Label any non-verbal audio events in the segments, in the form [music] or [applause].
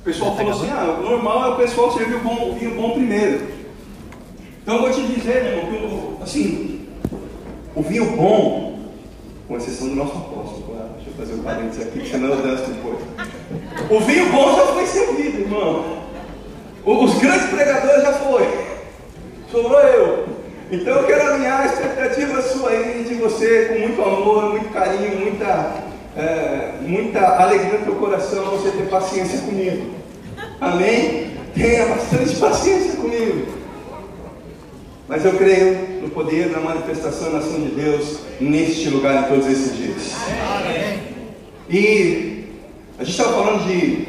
O pessoal falou assim, ah, o normal é o pessoal servir o, bom, o vinho bom primeiro. Então eu vou te dizer, irmão, assim, o vinho bom, com exceção do nosso apóstolo, claro, deixa eu fazer um parênteses aqui, senão eu danço depois. O vinho bom já foi servido, irmão. Os grandes pregadores já foi. Sobrou eu. Então eu quero alinhar a expectativa sua aí de você com muito amor, muito carinho, muita, é, muita alegria no teu coração, você ter paciência comigo. Amém? Tenha bastante paciência comigo. Mas eu creio no poder, na manifestação na ação de Deus neste lugar em todos esses dias. Amém. E a gente estava falando de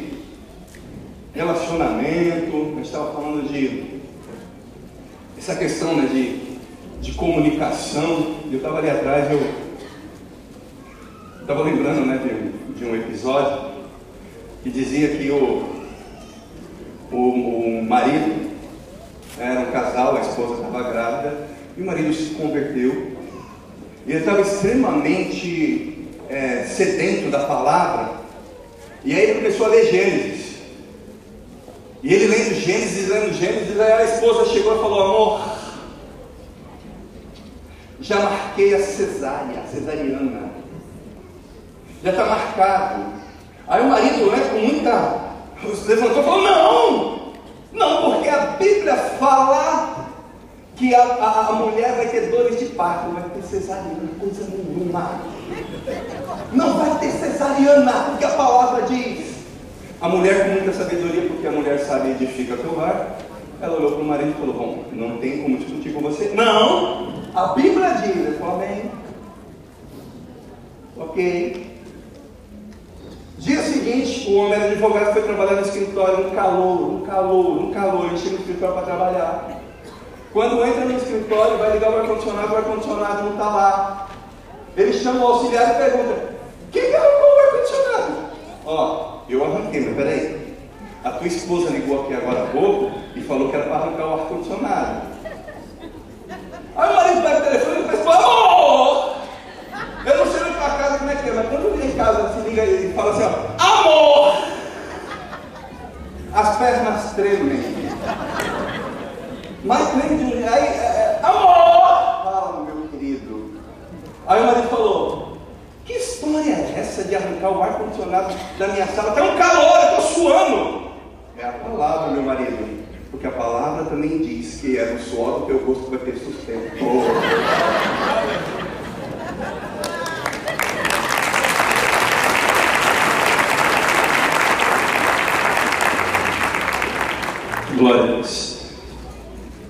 relacionamento, a gente estava falando de essa questão né, de, de comunicação. Eu estava ali atrás, eu estava lembrando né, de, de um episódio que dizia que o o, o marido era um casal, a esposa estava grávida, e o marido se converteu. E ele estava extremamente é, sedento da palavra. E aí ele começou a ler Gênesis. E ele lendo Gênesis, lendo Gênesis, aí a esposa chegou e falou: Amor, já marquei a cesárea, a cesariana. Já está marcado. Aí o marido, né, com muita levantou e falou: Não, não, porque a Bíblia fala que a, a, a, mulher vai ter dores de parto, vai ter cesariana, coisa nenhuma. Não vai ter cesariana, porque a palavra diz. A mulher com muita sabedoria, porque a mulher sabe edifica teu lar, ela olhou para o marido e falou: Bom, não tem como discutir com você. Não! A Bíblia diz, ele falou: Amém. Ok. Dia seguinte, o homem era advogado foi trabalhar no escritório, um calor, um calor, um calor, chega no escritório para trabalhar. Quando entra no escritório, vai ligar o ar-condicionado, o ar-condicionado não está lá. Ele chama o auxiliar e pergunta: Quem que arrancou o ar-condicionado? Ó, eu arranquei, mas peraí. A tua esposa ligou aqui agora há pouco e falou que era para arrancar o ar-condicionado. Aí o marido pega o telefone e fala: Amor! Eu não sei na tua é, mas quando vem em casa, se liga e fala assim, ó, amor! As pernas tremem. Mas treme aí, é, é, amor! Fala, meu querido. Aí o marido falou, que história é essa de arrancar o ar-condicionado da minha sala? Tá um calor, eu tô suando. É a palavra, meu marido. Porque a palavra também diz que é no suor do teu rosto vai ter sustento. Glória a Deus.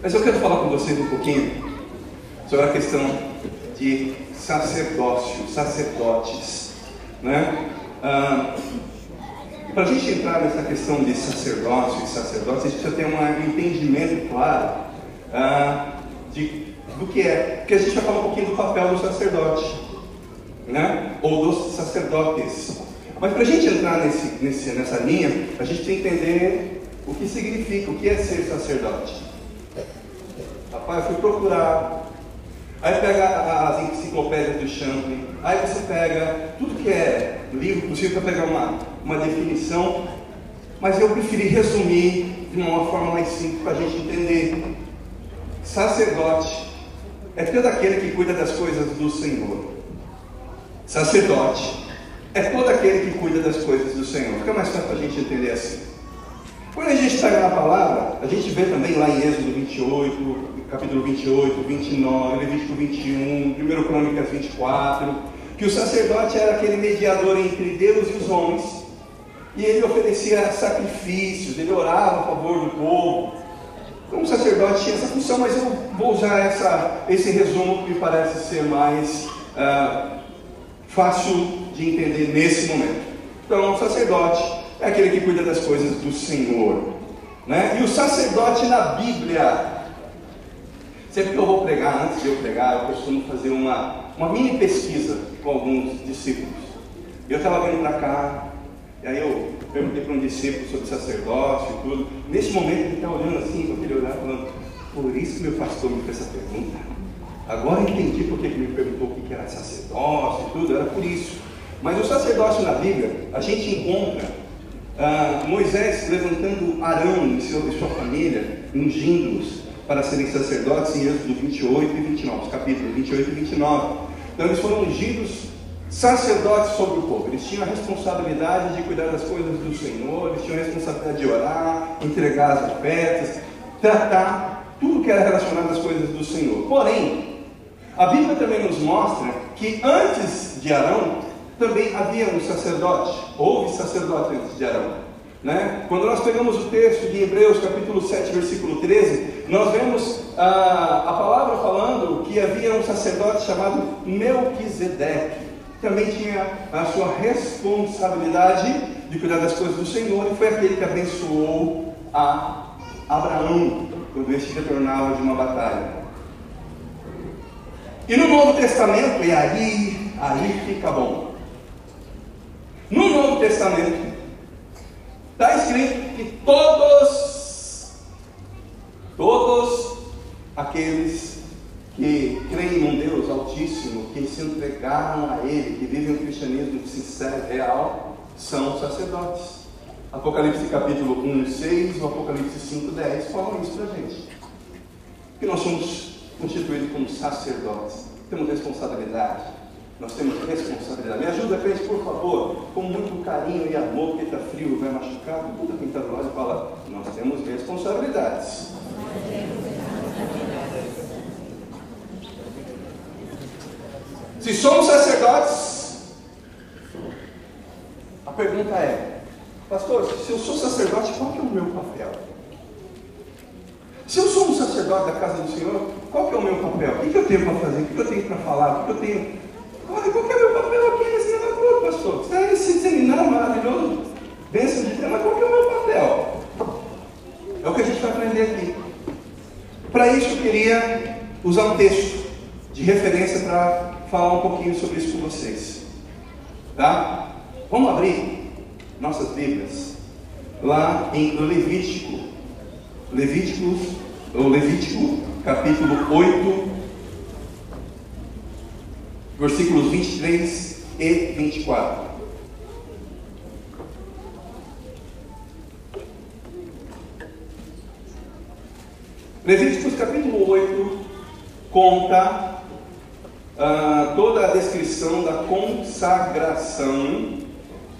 Mas eu quero falar com vocês um pouquinho sobre a questão de sacerdócio, sacerdotes. Né? Ah, Para a gente entrar nessa questão de sacerdócio e sacerdotes, a gente precisa ter um entendimento claro ah, de, do que é. Porque a gente vai falar um pouquinho do papel do sacerdote, né? ou dos sacerdotes. Mas para a gente entrar nesse, nesse, nessa linha, a gente tem que entender o que significa, o que é ser sacerdote. Rapaz, eu fui procurar. Aí pega as enciclopédias do Champlin, aí você pega tudo que é livro possível para pegar uma, uma definição, mas eu preferi resumir de uma forma mais simples para a gente entender. Sacerdote é todo aquele que cuida das coisas do Senhor. Sacerdote é todo aquele que cuida das coisas do Senhor. Fica mais fácil para a gente entender assim. Quando a gente pega na palavra, a gente vê também lá em Êxodo 28, capítulo 28, 29, Levítico 21, 1 Crônicas 24, que o sacerdote era aquele mediador entre Deus e os homens, e ele oferecia sacrifícios, ele orava a favor do povo. Então o sacerdote tinha essa função, mas eu vou usar essa, esse resumo que me parece ser mais uh, fácil de entender nesse momento. Então, o sacerdote é aquele que cuida das coisas do Senhor. Né? E o sacerdote na Bíblia, sempre que eu vou pregar, antes de eu pregar, eu costumo fazer uma, uma mini pesquisa com alguns discípulos. Eu estava vindo para cá, e aí eu perguntei para um discípulo sobre sacerdócio e tudo. Nesse momento ele está olhando assim, com aquele olhar, falando, por isso que meu pastor me fez essa pergunta. Agora entendi por que ele me perguntou o que era sacerdócio e tudo, era por isso. Mas o sacerdócio na Bíblia, a gente encontra ah, Moisés levantando Arão e, sua família, ungindo-os para serem sacerdotes em Êxodo 28 e 29, capítulos 28 e 29. Então eles foram ungidos sacerdotes sobre o povo. Eles tinham a responsabilidade de cuidar das coisas do Senhor, eles tinham a responsabilidade de orar, entregar as ofertas, tratar tudo que era relacionado às coisas do Senhor. Porém, a Bíblia também nos mostra que antes de Arão também havia um sacerdote, houve sacerdote antes de Arão. Né? Quando nós pegamos o texto de Hebreus capítulo 7, versículo 13, nós vemos a, a palavra falando que havia um sacerdote chamado Melquisedeque também tinha a sua responsabilidade de cuidar das coisas do Senhor e foi aquele que abençoou a Abraão quando este retornava de uma batalha. E no Novo Testamento, e aí, aí fica bom. No Novo Testamento, está escrito que todos, todos aqueles que creem num Deus Altíssimo, que se entregaram a Ele, que vivem um cristianismo sincero, real, são sacerdotes. Apocalipse capítulo 1, 6 e Apocalipse 5, 10 falam isso para gente. Que nós somos constituídos como sacerdotes, temos responsabilidade. Nós temos responsabilidade. Me ajuda, crente, por favor, com muito carinho e amor, porque está frio, vai machucar. Tudo quem está do lado e fala: Nós temos responsabilidades. Se somos sacerdotes, a pergunta é, pastor, se eu sou sacerdote, qual que é o meu papel? Se eu sou um sacerdote da casa do Senhor, qual que é o meu papel? O que, eu tenho para fazer? O que, eu tenho para falar? O que eu tenho. Qual, qual que é o meu papel aqui nesse negócio, pastor? Você está nesse seminário maravilhoso, bênção de Deus, mas qual que é o meu papel? É o que a gente vai aprender aqui. Para isso eu queria usar um texto de referência para falar um pouquinho sobre isso com vocês. Tá? Vamos abrir nossas Bíblias lá em Levítico. Levíticos, ou Levítico, capítulo 8, versículos 23 e 24. Levíticos capítulo 8 conta ah, toda a descrição da consagração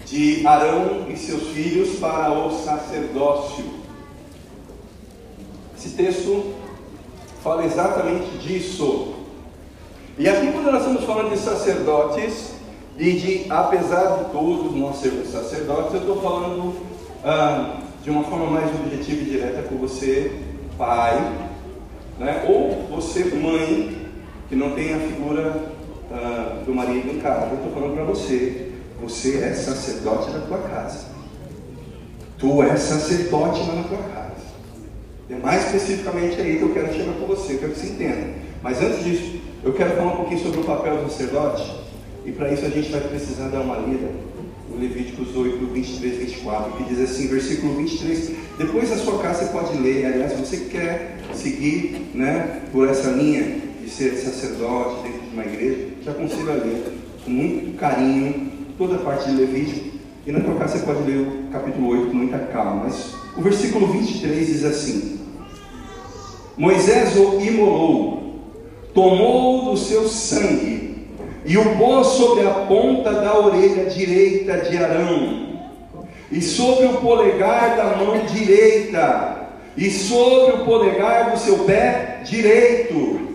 de Arão e seus filhos para o sacerdócio. Esse texto fala exatamente disso. E aqui, quando nós estamos falando de sacerdotes, e de, apesar de todos nós sermos sacerdotes, eu estou falando ah, de uma forma mais objetiva e direta com você, pai, né? ou você, mãe, que não tem a figura uh, do marido em casa. Eu estou falando para você, você é sacerdote da tua casa. Tu és sacerdote na tua casa. É mais especificamente aí que eu quero chegar com você, eu quero que você entenda. Mas antes disso, eu quero falar um pouquinho sobre o papel do sacerdote. E para isso a gente vai precisar dar uma lida no Levíticos 8, 23, 24, que diz assim, versículo 23. Depois da sua casa você pode ler, aliás, você quer seguir né, por essa linha, de ser sacerdote dentro de uma igreja, te aconselho a ler com muito carinho toda a parte de Levítico. E na tua casa você pode ler o capítulo 8 com muita calma. Mas o versículo 23 diz assim: Moisés o imolou, tomou do seu sangue e o pôs sobre a ponta da orelha direita de Arão, e sobre o polegar da mão direita, e sobre o polegar do seu pé direito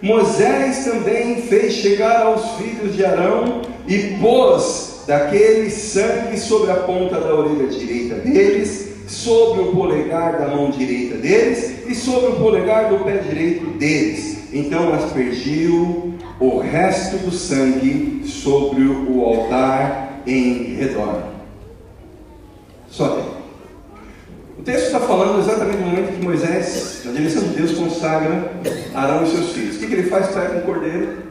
Moisés também fez chegar aos filhos de Arão e pôs daquele sangue sobre a ponta da orelha direita deles, sobre o polegar da mão direita deles e sobre o polegar do pé direito deles. Então aspergiu o resto do sangue sobre o altar em redor. Só tem texto está falando exatamente no momento que Moisés, na direção de Deus, consagra Arão e seus filhos. O que, que ele faz? Pega um cordeiro,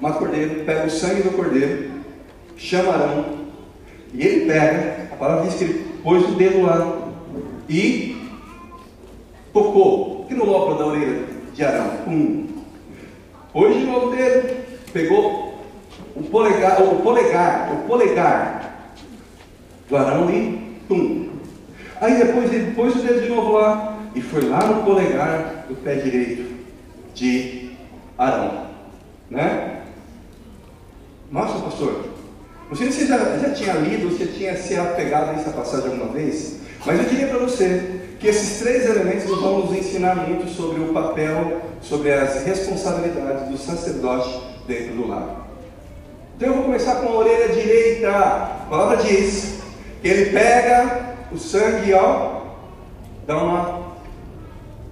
mata o cordeiro, pega o sangue do cordeiro, chama Arão, e ele pega, a palavra diz que ele pôs o dedo lá e tocou, aqui no lóbulo da orelha de Arão. Pum. De novo o dedo, pegou o polegar, o polegar, o polegar do Arão e tum. Aí depois ele pôs o dedo de novo lá e foi lá no polegar do pé direito de Arão. Né? Nossa, pastor, não sei se você já, já tinha lido, se tinha se apegado a essa passagem alguma vez, mas eu diria para você que esses três elementos vão nos ensinar muito sobre o papel, sobre as responsabilidades do sacerdote dentro do lar. Então eu vou começar com a orelha direita. A palavra diz que ele pega o sangue, ó, dá uma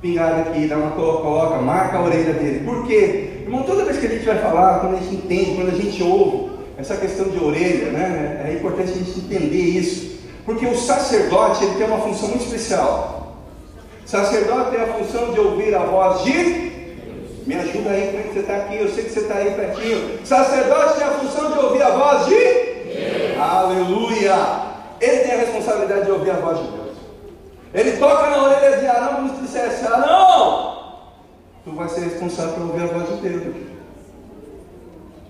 pingada aqui, dá uma coloca, marca a orelha dele. Por quê? Irmão, toda vez que a gente vai falar, quando a gente entende, quando a gente ouve essa questão de orelha, né, é importante a gente entender isso. Porque o sacerdote ele tem uma função muito especial. O sacerdote tem a função de ouvir a voz de. Me ajuda aí, como é que você está aqui? Eu sei que você está aí pertinho. O sacerdote tem a função de ouvir a voz de. Deus. Aleluia! Ele tem a responsabilidade de ouvir a voz de Deus. Ele toca na orelha de Arão como se dissesse: Arão, tu vai ser responsável por ouvir a voz de Deus.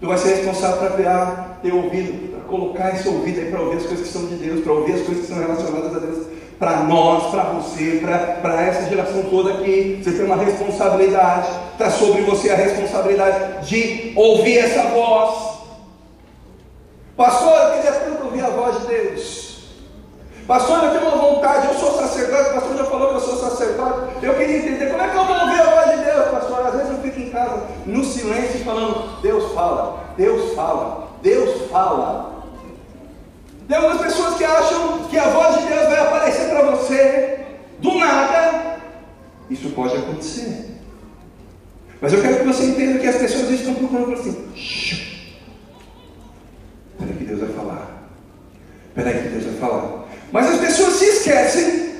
Tu vai ser responsável para ter ouvido, para colocar esse ouvido aí para ouvir as coisas que são de Deus, para ouvir as coisas que são relacionadas a Deus, para nós, para você, para essa geração toda aqui. Você tem uma responsabilidade, está sobre você a responsabilidade de ouvir essa voz. Pastor, eu queria tanto ouvir a voz de Deus. Pastor, eu tenho uma vontade, eu sou sacerdote, o pastor já falou que eu sou sacerdote. Eu queria entender como é que eu vou ouvir a voz de Deus, pastor. Às vezes eu fico em casa no silêncio falando, Deus fala, Deus fala, Deus fala. Tem algumas pessoas que acham que a voz de Deus vai aparecer para você do nada. Isso pode acontecer. Mas eu quero que você entenda que as pessoas estão procurando assim. Espera que Deus vai falar. Espera que Deus vai falar. Mas as pessoas se esquecem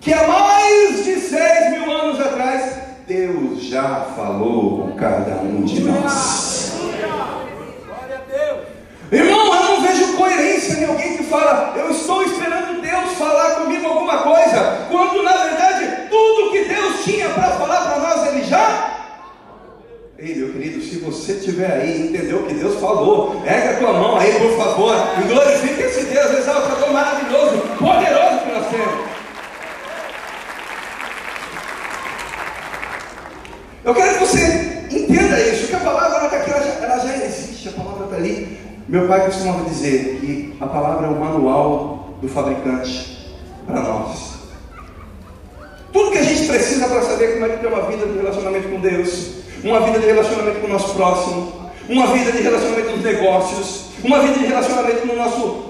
que há mais de seis mil anos atrás, Deus já falou com cada um de nós. Irmão, eu não vejo coerência em alguém que fala, eu estou esperando Deus falar comigo alguma coisa, quando na verdade tudo que Deus tinha para falar para nós, Ele já Ei, meu querido, se você estiver aí entendeu o que Deus falou, pega a tua mão aí, por favor, e glorifique esse Deus exaltador maravilhoso, poderoso que nós temos. Eu quero que você entenda isso, que a palavra está aqui, ela já, ela já existe, a palavra está ali. Meu pai costumava dizer que a palavra é o manual do fabricante para nós. Tudo que a gente precisa para saber como é que tem uma vida de relacionamento com Deus, uma vida de relacionamento com o nosso próximo, uma vida de relacionamento nos negócios, uma vida de relacionamento no nosso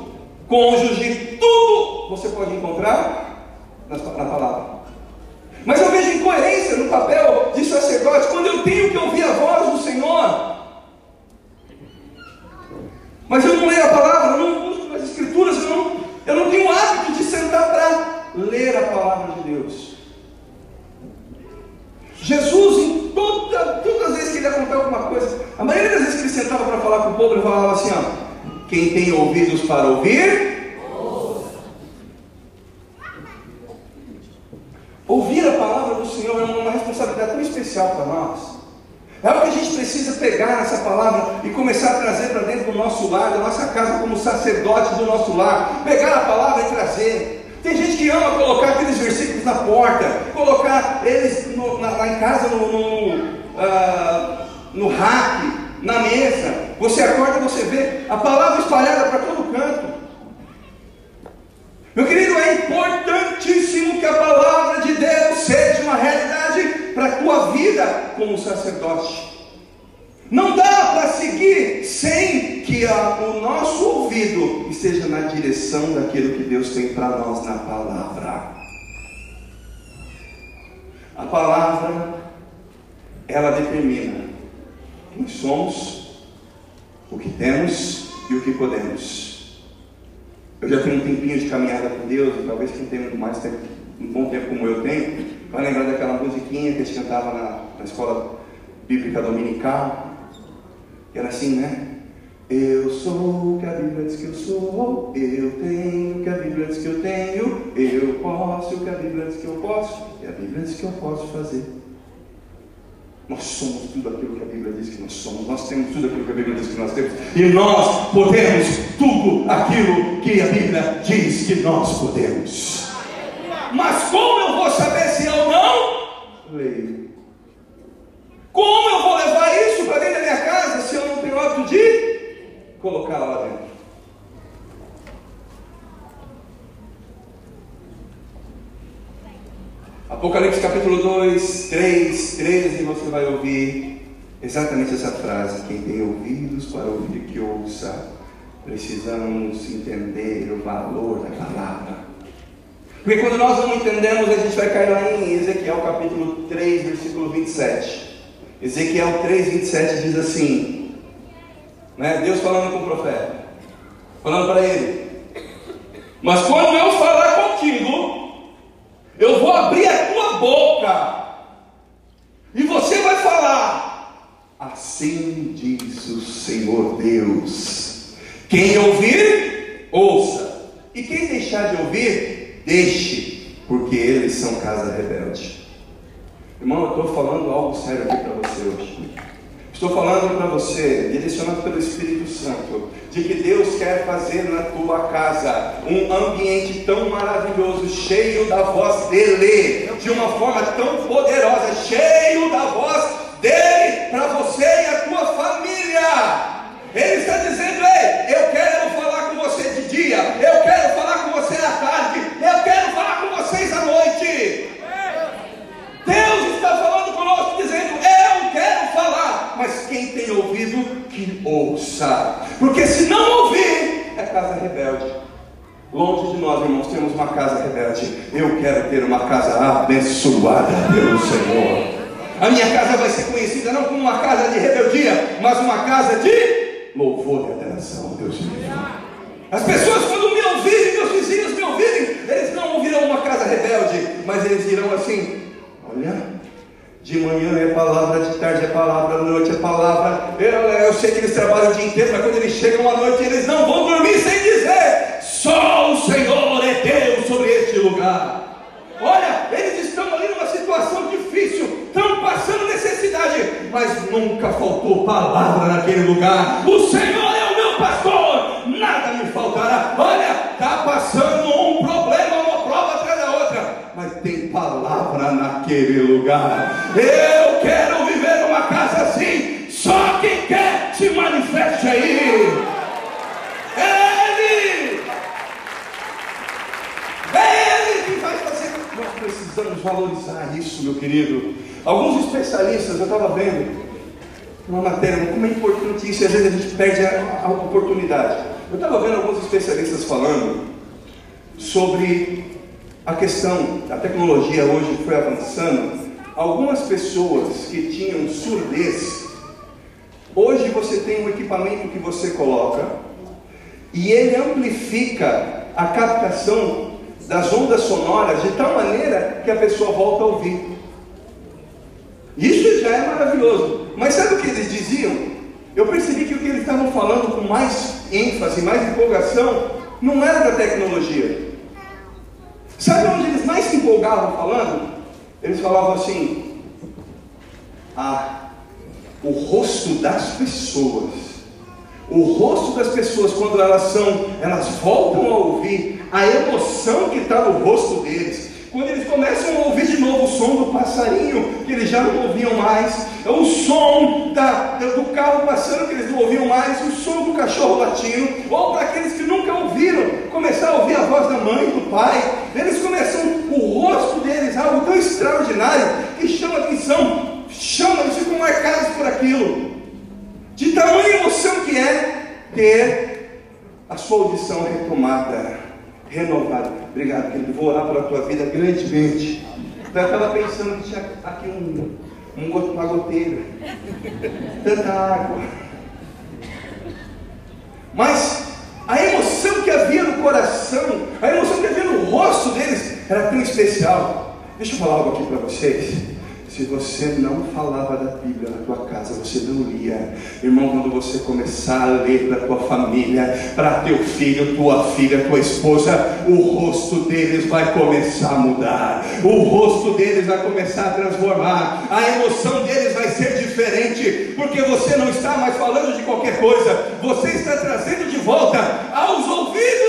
cônjuge, tudo você pode encontrar na, na palavra. Mas eu vejo incoerência no papel de sacerdote quando eu tenho que ouvir a voz do Senhor. Mas eu não leio a palavra, eu não busco nas escrituras, eu não, eu não tenho hábito de sentar para ler a palavra de Deus. Jesus, em toda, todas as vezes que ele ia contar alguma coisa, a maioria das vezes que ele sentava para falar com o povo, ele falava assim: ó, quem tem ouvidos para ouvir, ouvir a palavra do Senhor é uma responsabilidade tão especial para nós. É algo que a gente precisa pegar essa palavra e começar a trazer para dentro do nosso lar, da nossa casa, como sacerdote do nosso lar. Pegar a palavra e trazer. Tem gente que ama colocar aqueles versículos na porta, colocar eles no, na, lá em casa no, no, uh, no rack, na mesa. Você acorda e você vê a palavra espalhada para todo canto. Meu querido, é importantíssimo que a palavra de Deus seja uma realidade para a tua vida como sacerdote. Não dá para seguir sem que a, o nosso ouvido esteja na direção daquilo que Deus tem para nós na palavra. A palavra, ela determina quem somos, o que temos e o que podemos. Eu já tenho um tempinho de caminhada com Deus, e talvez quem tenha mais tempo, um bom tempo como eu tenho, vai lembrar daquela musiquinha que gente cantava na, na escola bíblica dominical. Era assim, né? Eu sou o que a Bíblia diz que eu sou, eu tenho o que a Bíblia diz que eu tenho, eu posso o que a Bíblia diz que eu posso, e a Bíblia diz que eu posso fazer. Nós somos tudo aquilo que a Bíblia diz que nós somos. Nós temos tudo aquilo que a Bíblia diz que nós temos. E nós podemos tudo aquilo que a Bíblia diz que nós podemos. Mas como eu vou saber se eu não leio? Como eu vou levar isso para dentro da minha casa se eu não tenho hábito de colocar lá dentro? Apocalipse capítulo 2, 3, 13, você vai ouvir exatamente essa frase. Quem tem ouvidos para ouvir, que ouça. Precisamos entender o valor da palavra. Porque quando nós não entendemos, a gente vai cair lá em Ezequiel capítulo 3, versículo 27. Ezequiel 3, 27 diz assim: né? Deus falando com o profeta, falando para ele: Mas quando eu falar contigo, eu vou abrir a tua boca. E você vai falar: Assim diz o Senhor Deus. Quem ouvir, ouça. E quem deixar de ouvir, deixe, porque eles são casa rebelde. Irmão, eu estou falando algo sério aqui para você hoje. Estou falando para você, direcionado pelo Espírito Santo, de que Deus quer fazer na tua casa um ambiente tão maravilhoso, cheio da voz dele, de uma forma tão poderosa, cheio da voz dele para você e a tua família. Ele está dizendo: Ei, eu quero falar com você de dia, eu quero falar você à tarde, eu quero falar com vocês à noite. Deus está falando conosco, dizendo: Eu quero falar, mas quem tem ouvido, que ouça, porque se não ouvir, é casa rebelde. Longe de nós, irmãos, temos uma casa rebelde. Eu quero ter uma casa abençoada pelo Senhor. A minha casa vai ser conhecida não como uma casa de rebeldia, mas uma casa de louvor e adoração, Deus me As pessoas, quando me ouvirem, meus vizinhos me ouvirem, eles não ouvirão uma casa rebelde, mas eles dirão assim: Olha, de manhã é palavra, de tarde é palavra, à noite é palavra. Eu, eu sei que eles trabalham o dia inteiro, mas quando eles chegam à noite, eles não vão dormir sem dizer: Só o Senhor é Deus sobre este lugar. Olha, eles estão ali numa situação difícil, estão passando necessidade, mas nunca faltou palavra naquele lugar. O Senhor é o meu pastor, nada me faltará. Olha, está passando um problema, uma prova atrás da outra, mas tem palavra naquele lugar. Eu quero viver numa casa assim. Só quem quer se manifeste aí. Ele. É Ele que vai fazer. Nós precisamos valorizar isso, meu querido. Alguns especialistas, eu estava vendo uma matéria, como é importante isso, e às vezes a gente perde a, a oportunidade. Eu estava vendo alguns especialistas falando sobre a questão, a tecnologia hoje foi avançando. Algumas pessoas que tinham surdez, hoje você tem um equipamento que você coloca e ele amplifica a captação das ondas sonoras de tal maneira que a pessoa volta a ouvir. Isso já é maravilhoso. Mas sabe o que eles diziam? Eu percebi que o que eles estavam falando com mais ênfase, mais empolgação, não era da tecnologia. Sabe onde eles mais se empolgavam falando? Eles falavam assim: Ah, o rosto das pessoas. O rosto das pessoas, quando elas são, elas voltam a ouvir a emoção que está no rosto deles. Quando eles começam a ouvir de novo o som do passarinho, que eles já não ouviam mais, é o som da, do carro passando, que eles não ouviam mais, o som do cachorro latindo, ou para aqueles que nunca ouviram, começar a ouvir a voz da mãe, do pai, eles começam, o rosto deles, algo tão extraordinário, que chama atenção, chama, eles ficam marcados por aquilo, de tamanha emoção que é ter a sua audição retomada renovado. Obrigado, querido. Vou orar pela tua vida grandemente. Eu estava pensando que tinha aqui um, um, uma goteira. Tanta água. Mas a emoção que havia no coração, a emoção que havia no rosto deles era tão especial. Deixa eu falar algo aqui para vocês. Se você não falava da Bíblia na tua casa, você não lia. Irmão, quando você começar a ler para tua família, para teu filho, tua filha, tua esposa, o rosto deles vai começar a mudar. O rosto deles vai começar a transformar. A emoção deles vai ser diferente, porque você não está mais falando de qualquer coisa. Você está trazendo de volta aos ouvidos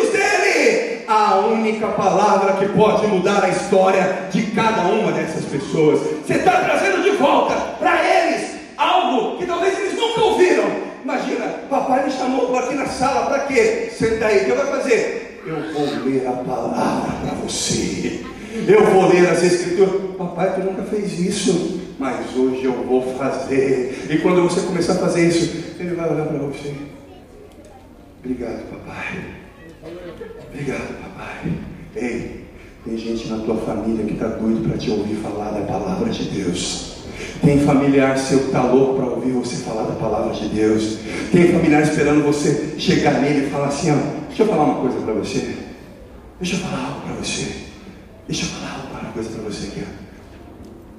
a única palavra que pode mudar a história de cada uma dessas pessoas. Você está trazendo de volta para eles algo que talvez eles nunca ouviram. Imagina, papai me chamou aqui na sala para quê? Senta aí, o que vai fazer? Eu vou ler a palavra para você. Eu vou ler as escrituras. Papai, tu nunca fez isso, mas hoje eu vou fazer. E quando você começar a fazer isso, ele vai olhar para você. Obrigado, papai. Obrigado, papai. Ei, tem gente na tua família que está doido para te ouvir falar da palavra de Deus. Tem familiar seu que está louco para ouvir você falar da palavra de Deus. Tem familiar esperando você chegar nele e falar assim: ó, deixa eu falar uma coisa para você. Deixa eu falar algo para você. Deixa eu falar uma coisa para você aqui. Ó.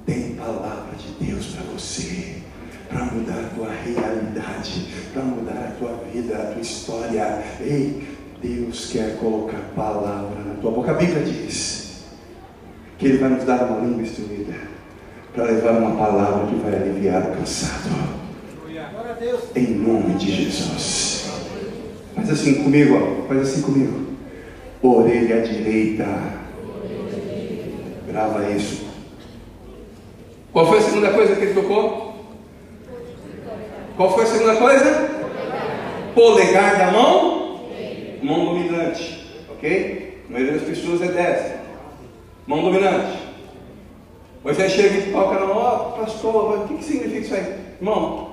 Tem palavra de Deus para você. Para mudar a tua realidade, para mudar a tua vida, a tua história. Ei, Deus quer colocar palavra na tua boca. A Bíblia diz que Ele vai nos dar uma língua instruída para levar uma palavra que vai aliviar o cansado. Em nome de Jesus. Faz assim comigo, ó. faz assim comigo. Orelha direita. Grava isso. Qual foi a segunda coisa que ele tocou? Qual foi a segunda coisa? Polegar da mão mão dominante, ok? A maioria das pessoas é destra. Mão dominante. Moisés chega e toca na mão, oh, pastor, o que, que significa isso aí? Irmão,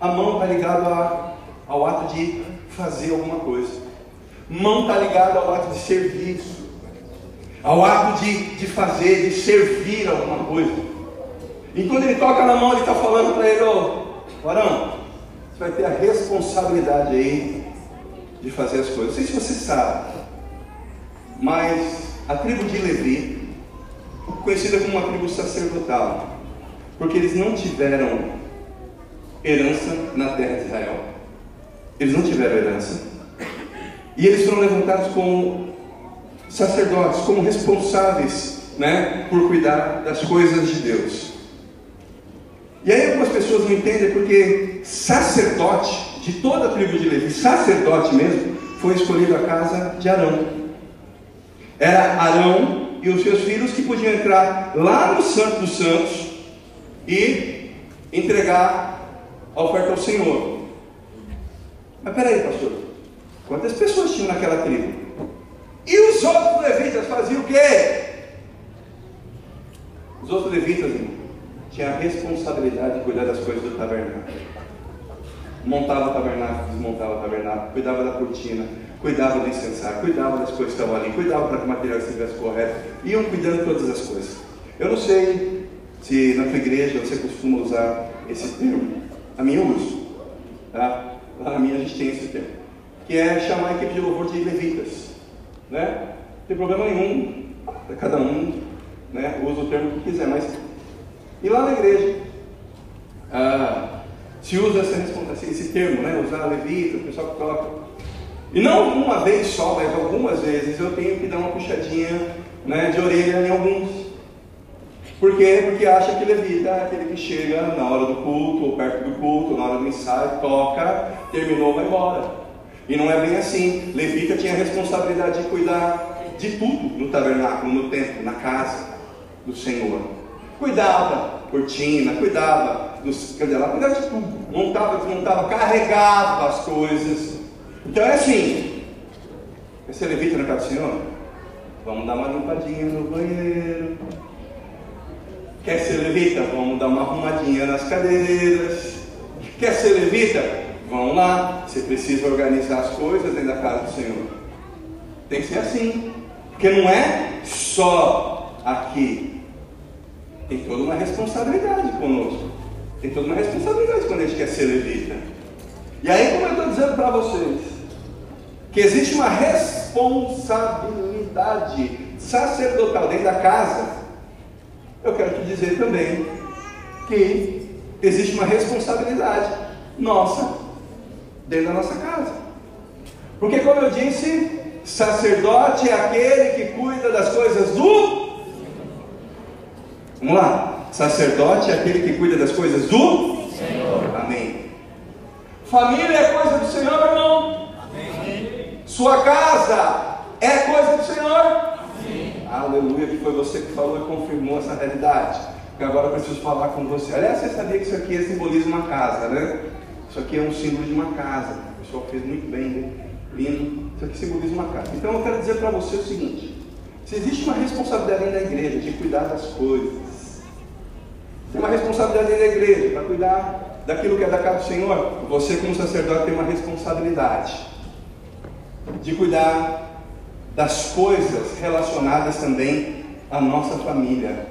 a mão está ligada ao ato de fazer alguma coisa. Mão está ligada ao ato de serviço, ao ato de, de fazer, de servir alguma coisa. E quando ele toca na mão, ele está falando para ele, ô, oh, você vai ter a responsabilidade aí de fazer as coisas. Não sei se você sabe, mas a tribo de Levi, conhecida como uma tribo sacerdotal, porque eles não tiveram herança na terra de Israel. Eles não tiveram herança. E eles foram levantados como sacerdotes, como responsáveis né, por cuidar das coisas de Deus. E aí algumas pessoas não entendem porque sacerdote de toda a tribo de Levi, sacerdote mesmo, foi escolhido a casa de Arão. Era Arão e os seus filhos que podiam entrar lá no Santo dos Santos e entregar a oferta ao Senhor. Mas peraí, pastor, quantas pessoas tinham naquela tribo? E os outros levitas faziam o quê? Os outros levitas tinham a responsabilidade de cuidar das coisas do tabernáculo montava tabernáculo, desmontava tabernáculo, cuidava da cortina, cuidava do incensário, cuidava das coisas que estavam ali, cuidava para que o material estivesse correto, iam cuidando de todas as coisas. Eu não sei se na tua igreja você costuma usar esse termo, a minha uso, tá? Lá na minha a gente tem esse termo, que é chamar a equipe de louvor de levitas, né? Não tem problema nenhum, cada um né, usa o termo que quiser, mas e lá na igreja, ah, se usa essa, esse termo, né? usar levita, o pessoal que coloca. E não uma vez só, mas algumas vezes eu tenho que dar uma puxadinha né, de orelha em alguns. Por quê? Porque acha que levita é aquele que chega na hora do culto, ou perto do culto, na hora do ensaio, toca, terminou, vai embora. E não é bem assim. Levita tinha a responsabilidade de cuidar de tudo no tabernáculo, no templo, na casa do Senhor. Cuidava cortina, cuidava dos candelabros, tudo. Montava, desmontava, carregava as coisas. Então é assim. Esse levita na casa do Senhor? Vamos dar uma limpadinha no banheiro. Quer ser levita? Vamos dar uma arrumadinha nas cadeiras. Quer ser levita? Vamos lá. Você precisa organizar as coisas dentro da casa do Senhor. Tem que ser assim. Porque não é só aqui. Tem toda uma responsabilidade conosco. Tem toda uma responsabilidade quando a gente quer ser levita. E aí, como eu estou dizendo para vocês, que existe uma responsabilidade sacerdotal dentro da casa, eu quero te dizer também que existe uma responsabilidade nossa dentro da nossa casa. Porque, como eu disse, sacerdote é aquele que cuida das coisas do. Vamos lá. Sacerdote é aquele que cuida das coisas do Senhor. Amém. Família é coisa do Senhor, irmão? Amém. Sua casa é coisa do Senhor? Amém. Aleluia, que foi você que falou e confirmou essa realidade. E agora eu preciso falar com você. Aliás, você sabia que isso aqui é simboliza uma casa, né? Isso aqui é um símbolo de uma casa. O pessoal fez muito bem, né? Lindo. Isso aqui simboliza uma casa. Então eu quero dizer para você o seguinte: se existe uma responsabilidade na igreja de cuidar das coisas, tem uma responsabilidade da igreja para cuidar daquilo que é da casa do Senhor. Você, como sacerdote, tem uma responsabilidade de cuidar das coisas relacionadas também à nossa família.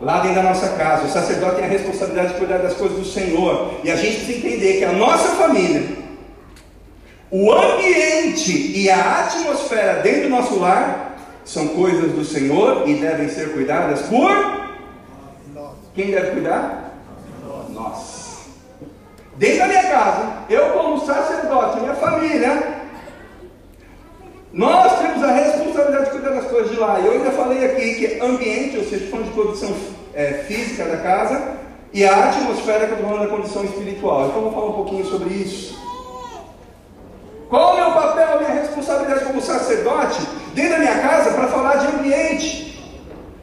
Lá dentro da nossa casa, o sacerdote tem a responsabilidade de cuidar das coisas do Senhor. E a gente precisa entender que a nossa família, o ambiente e a atmosfera dentro do nosso lar são coisas do Senhor e devem ser cuidadas por quem deve cuidar? Nós. Dentro da minha casa, eu como sacerdote, minha família, nós temos a responsabilidade de cuidar das coisas de lá. Eu ainda falei aqui que ambiente, ou seja, falando de condição é, física da casa, e a atmosfera que eu estou falando da condição espiritual. Então eu vou falar um pouquinho sobre isso. Qual é o meu papel, a minha responsabilidade como sacerdote dentro da minha casa para falar de ambiente,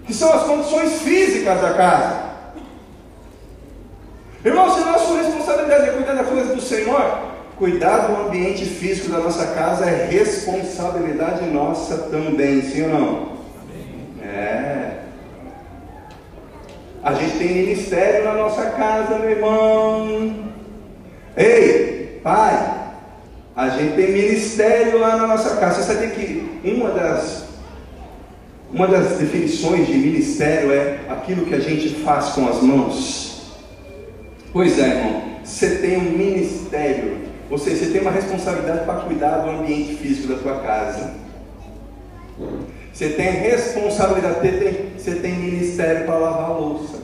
que são as condições físicas da casa. Irmão, se nossa responsabilidade é cuidar da coisa do Senhor, cuidar do ambiente físico da nossa casa é responsabilidade nossa também, sim ou não? É. A gente tem ministério na nossa casa, meu irmão. Ei, pai, a gente tem ministério lá na nossa casa. Você sabia que uma das, uma das definições de ministério é aquilo que a gente faz com as mãos? Pois é, irmão. Você tem um ministério. Ou seja, você tem uma responsabilidade para cuidar do ambiente físico da sua casa. Você tem responsabilidade, você tem, você tem ministério para lavar a louça.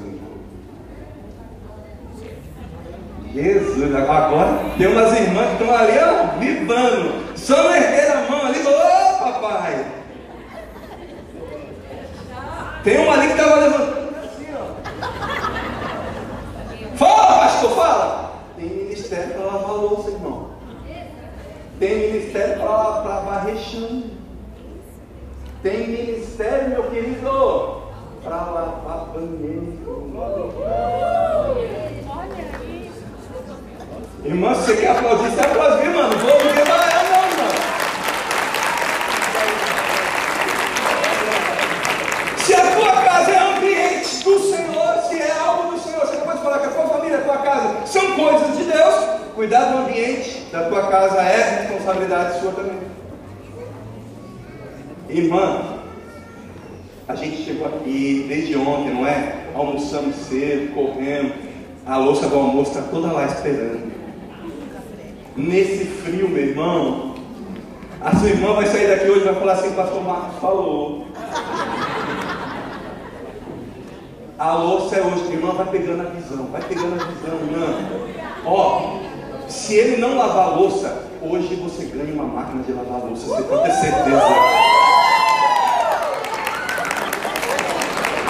Jesus, agora tem umas irmãs que estão ali, ó, vivando. Só erguer a mão ali, ô papai. Tem uma ali que estava levantando. Fala, pastor, fala. Tem ministério para lavar louça, irmão. Tem ministério para chão. Tem ministério, meu querido, para lavar banheiro. Irmã, se você quer aplaudir, você aplaudir, mano. Vou ver lá, não, mano. Se a tua casa é ambiente do Senhor, se é algo do Senhor, você pode falar que a tua família, a tua casa são coisas de Deus. Cuidar do ambiente da tua casa é responsabilidade sua também. Irmã, a gente chegou aqui desde ontem, não é? Almoçamos cedo, correndo. A louça do almoço está toda lá esperando. Nesse frio, meu irmão, a sua irmã vai sair daqui hoje e vai falar assim, pastor Marcos falou. A louça é hoje, irmã, vai pegando a visão, vai pegando a visão, irmã. Ó, se ele não lavar a louça, hoje você ganha uma máquina de lavar a louça, você pode ter certeza.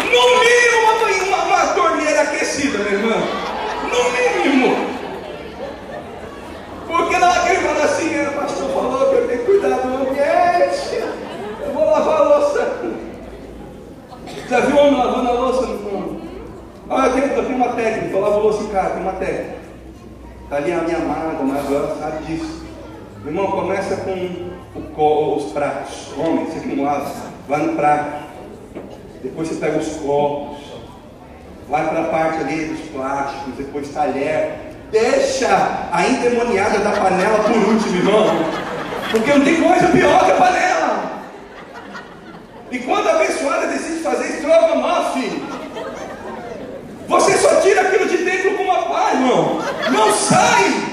No mínimo, uma, uma, uma torneira aquecida, meu irmão. No mínimo. Porque na hora que ele fala assim, o pastor falou que eu tenho que cuidar do ambiente, eu vou lavar a louça. Já viu homem lavando a louça? Ah, eu tenho, eu tenho uma técnica, eu lavo louça em casa, tem uma técnica. Está ali a minha amada, mas agora sabe disso. Irmão, começa com o, os pratos. Homem, você que não lava, vai no prato. Depois você pega os copos. Vai para a parte ali dos plásticos, depois talher. Deixa a endemoniada da panela por último, irmão. Porque não tem coisa pior que a panela. E quando a abençoada decide fazer estrogonofe, você só tira aquilo de dentro pá, irmão. Não sai.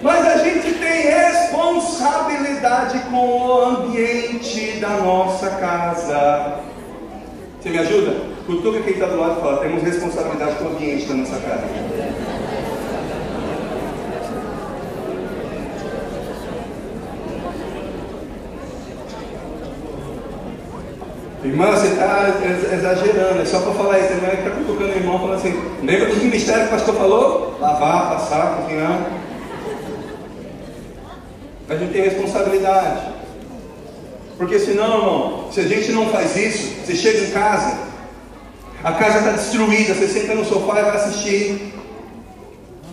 Mas a gente tem responsabilidade com o ambiente da nossa casa. Você me ajuda? Cutuca quem está do lado e fala, temos responsabilidade com o ambiente da nossa casa. Irmã, você está exagerando, é só para falar isso. Irmã está cutucando o irmão falando assim: lembra do ministério que o pastor falou? Lavar, passar, cozinhar. A gente tem responsabilidade. Porque senão, irmão, se a gente não faz isso, você chega em casa, a casa está destruída, você senta no sofá e vai assistir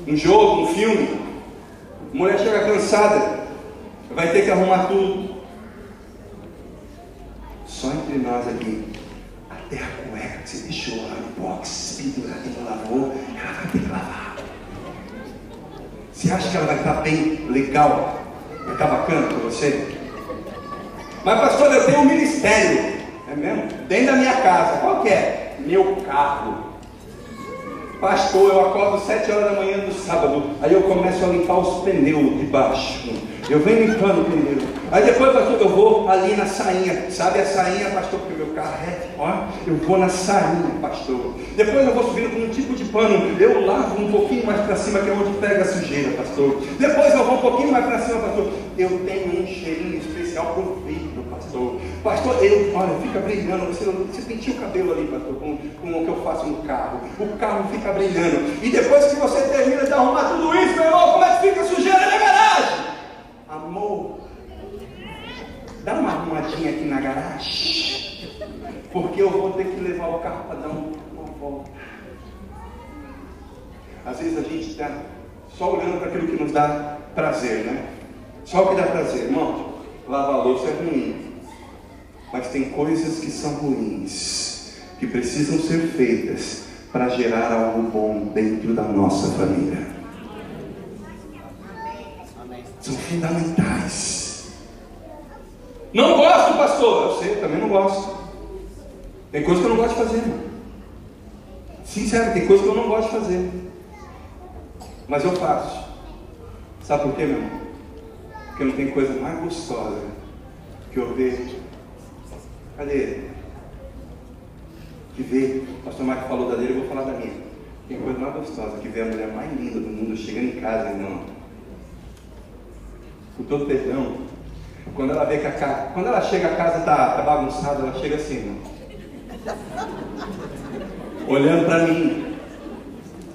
um jogo, um filme. A mulher chega cansada, vai ter que arrumar tudo. Entre nós aqui, a cueca que você deixou lá no box, pendurada e não lavou, ela vai ter que lavar. Você acha que ela vai estar bem legal? Vai estar bacana para você? Mas pastor, eu tenho um ministério. É mesmo? Dentro da minha casa. Qual que é? Meu carro. Pastor, eu acordo sete horas da manhã do sábado. Aí eu começo a limpar os pneus de baixo. Eu venho limpando o pneu. Aí depois, pastor, eu vou ali na sainha. Sabe a sainha, pastor? Porque meu carro é. Ó, eu vou na sainha, pastor. Depois eu vou subindo com um tipo de pano. Eu lavo um pouquinho mais para cima, que é onde pega a sujeira, pastor. Depois eu vou um pouquinho mais para cima, pastor. Eu tenho um cheirinho especial pro vidro, pastor. Pastor, eu, olha, fica brilhando. Você, você penteia o cabelo ali, pastor, com, com o que eu faço no carro. O carro fica brilhando. E depois que você termina de arrumar tudo isso, meu irmão, como é que fica sujeira na garagem? Amor, dá uma arrumadinha aqui na garagem, porque eu vou ter que levar o carro para dar uma volta. Às vezes a gente está só olhando para aquilo que nos dá prazer, né? Só o que dá prazer, irmão. Lavar louça é ruim, mas tem coisas que são ruins, que precisam ser feitas para gerar algo bom dentro da nossa família. são fundamentais. Não gosto, pastor. Eu sei, também não gosto. Tem coisa que eu não gosto de fazer. Sincero, tem coisa que eu não gosto de fazer. Mas eu faço. Sabe por quê, meu irmão? Porque não tem coisa mais gostosa que eu ver. Cadê? Que ver. O pastor Marco falou da dele, eu vou falar da minha. Tem coisa mais gostosa que ver a mulher mais linda do mundo chegando em casa, irmão com todo perdão, quando ela vê que a casa, quando ela chega a casa está tá bagunçada, ela chega assim, olhando para mim,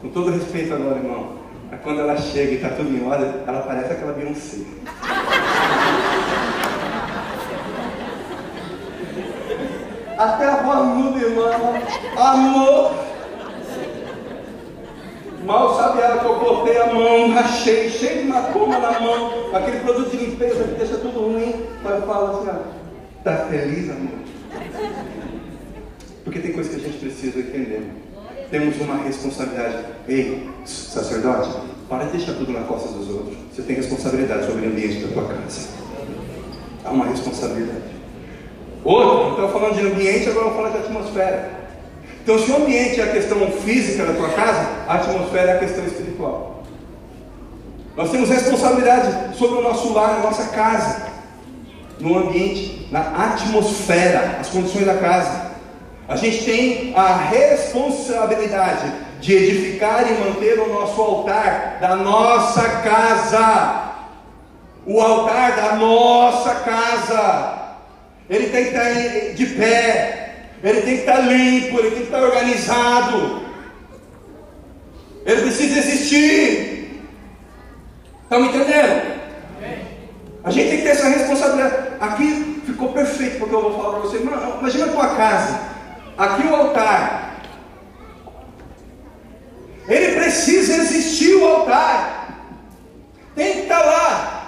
com todo respeito agora, irmão. Quando ela chega e está tudo em ordem, ela parece aquela Beyoncé. Até a voz muda, irmão. Amor. Mal sabe ela que eu botei a mão, rachei, cheio de macoma na mão, aquele produto de limpeza que deixa tudo ruim. Mas eu falo assim, ó, tá feliz, amor? Porque tem coisa que a gente precisa entender. Temos uma responsabilidade. Ei, sacerdote, para de deixar tudo na costa dos outros. Você tem responsabilidade sobre o ambiente da tua casa. Há uma responsabilidade. Outro, então falando de ambiente, agora eu falar de atmosfera. Então, se o ambiente é a questão física da tua casa, a atmosfera é a questão espiritual. Nós temos responsabilidade sobre o nosso lar, a nossa casa, no ambiente, na atmosfera, as condições da casa. A gente tem a responsabilidade de edificar e manter o nosso altar da nossa casa. O altar da nossa casa. Ele tem que estar de pé, ele tem que estar limpo, ele tem que estar organizado. Ele precisa existir. Estão me entendendo? A gente tem que ter essa responsabilidade. Aqui ficou perfeito porque eu vou falar para você. Imagina a tua casa. Aqui o altar. Ele precisa existir o altar. Tem que estar lá.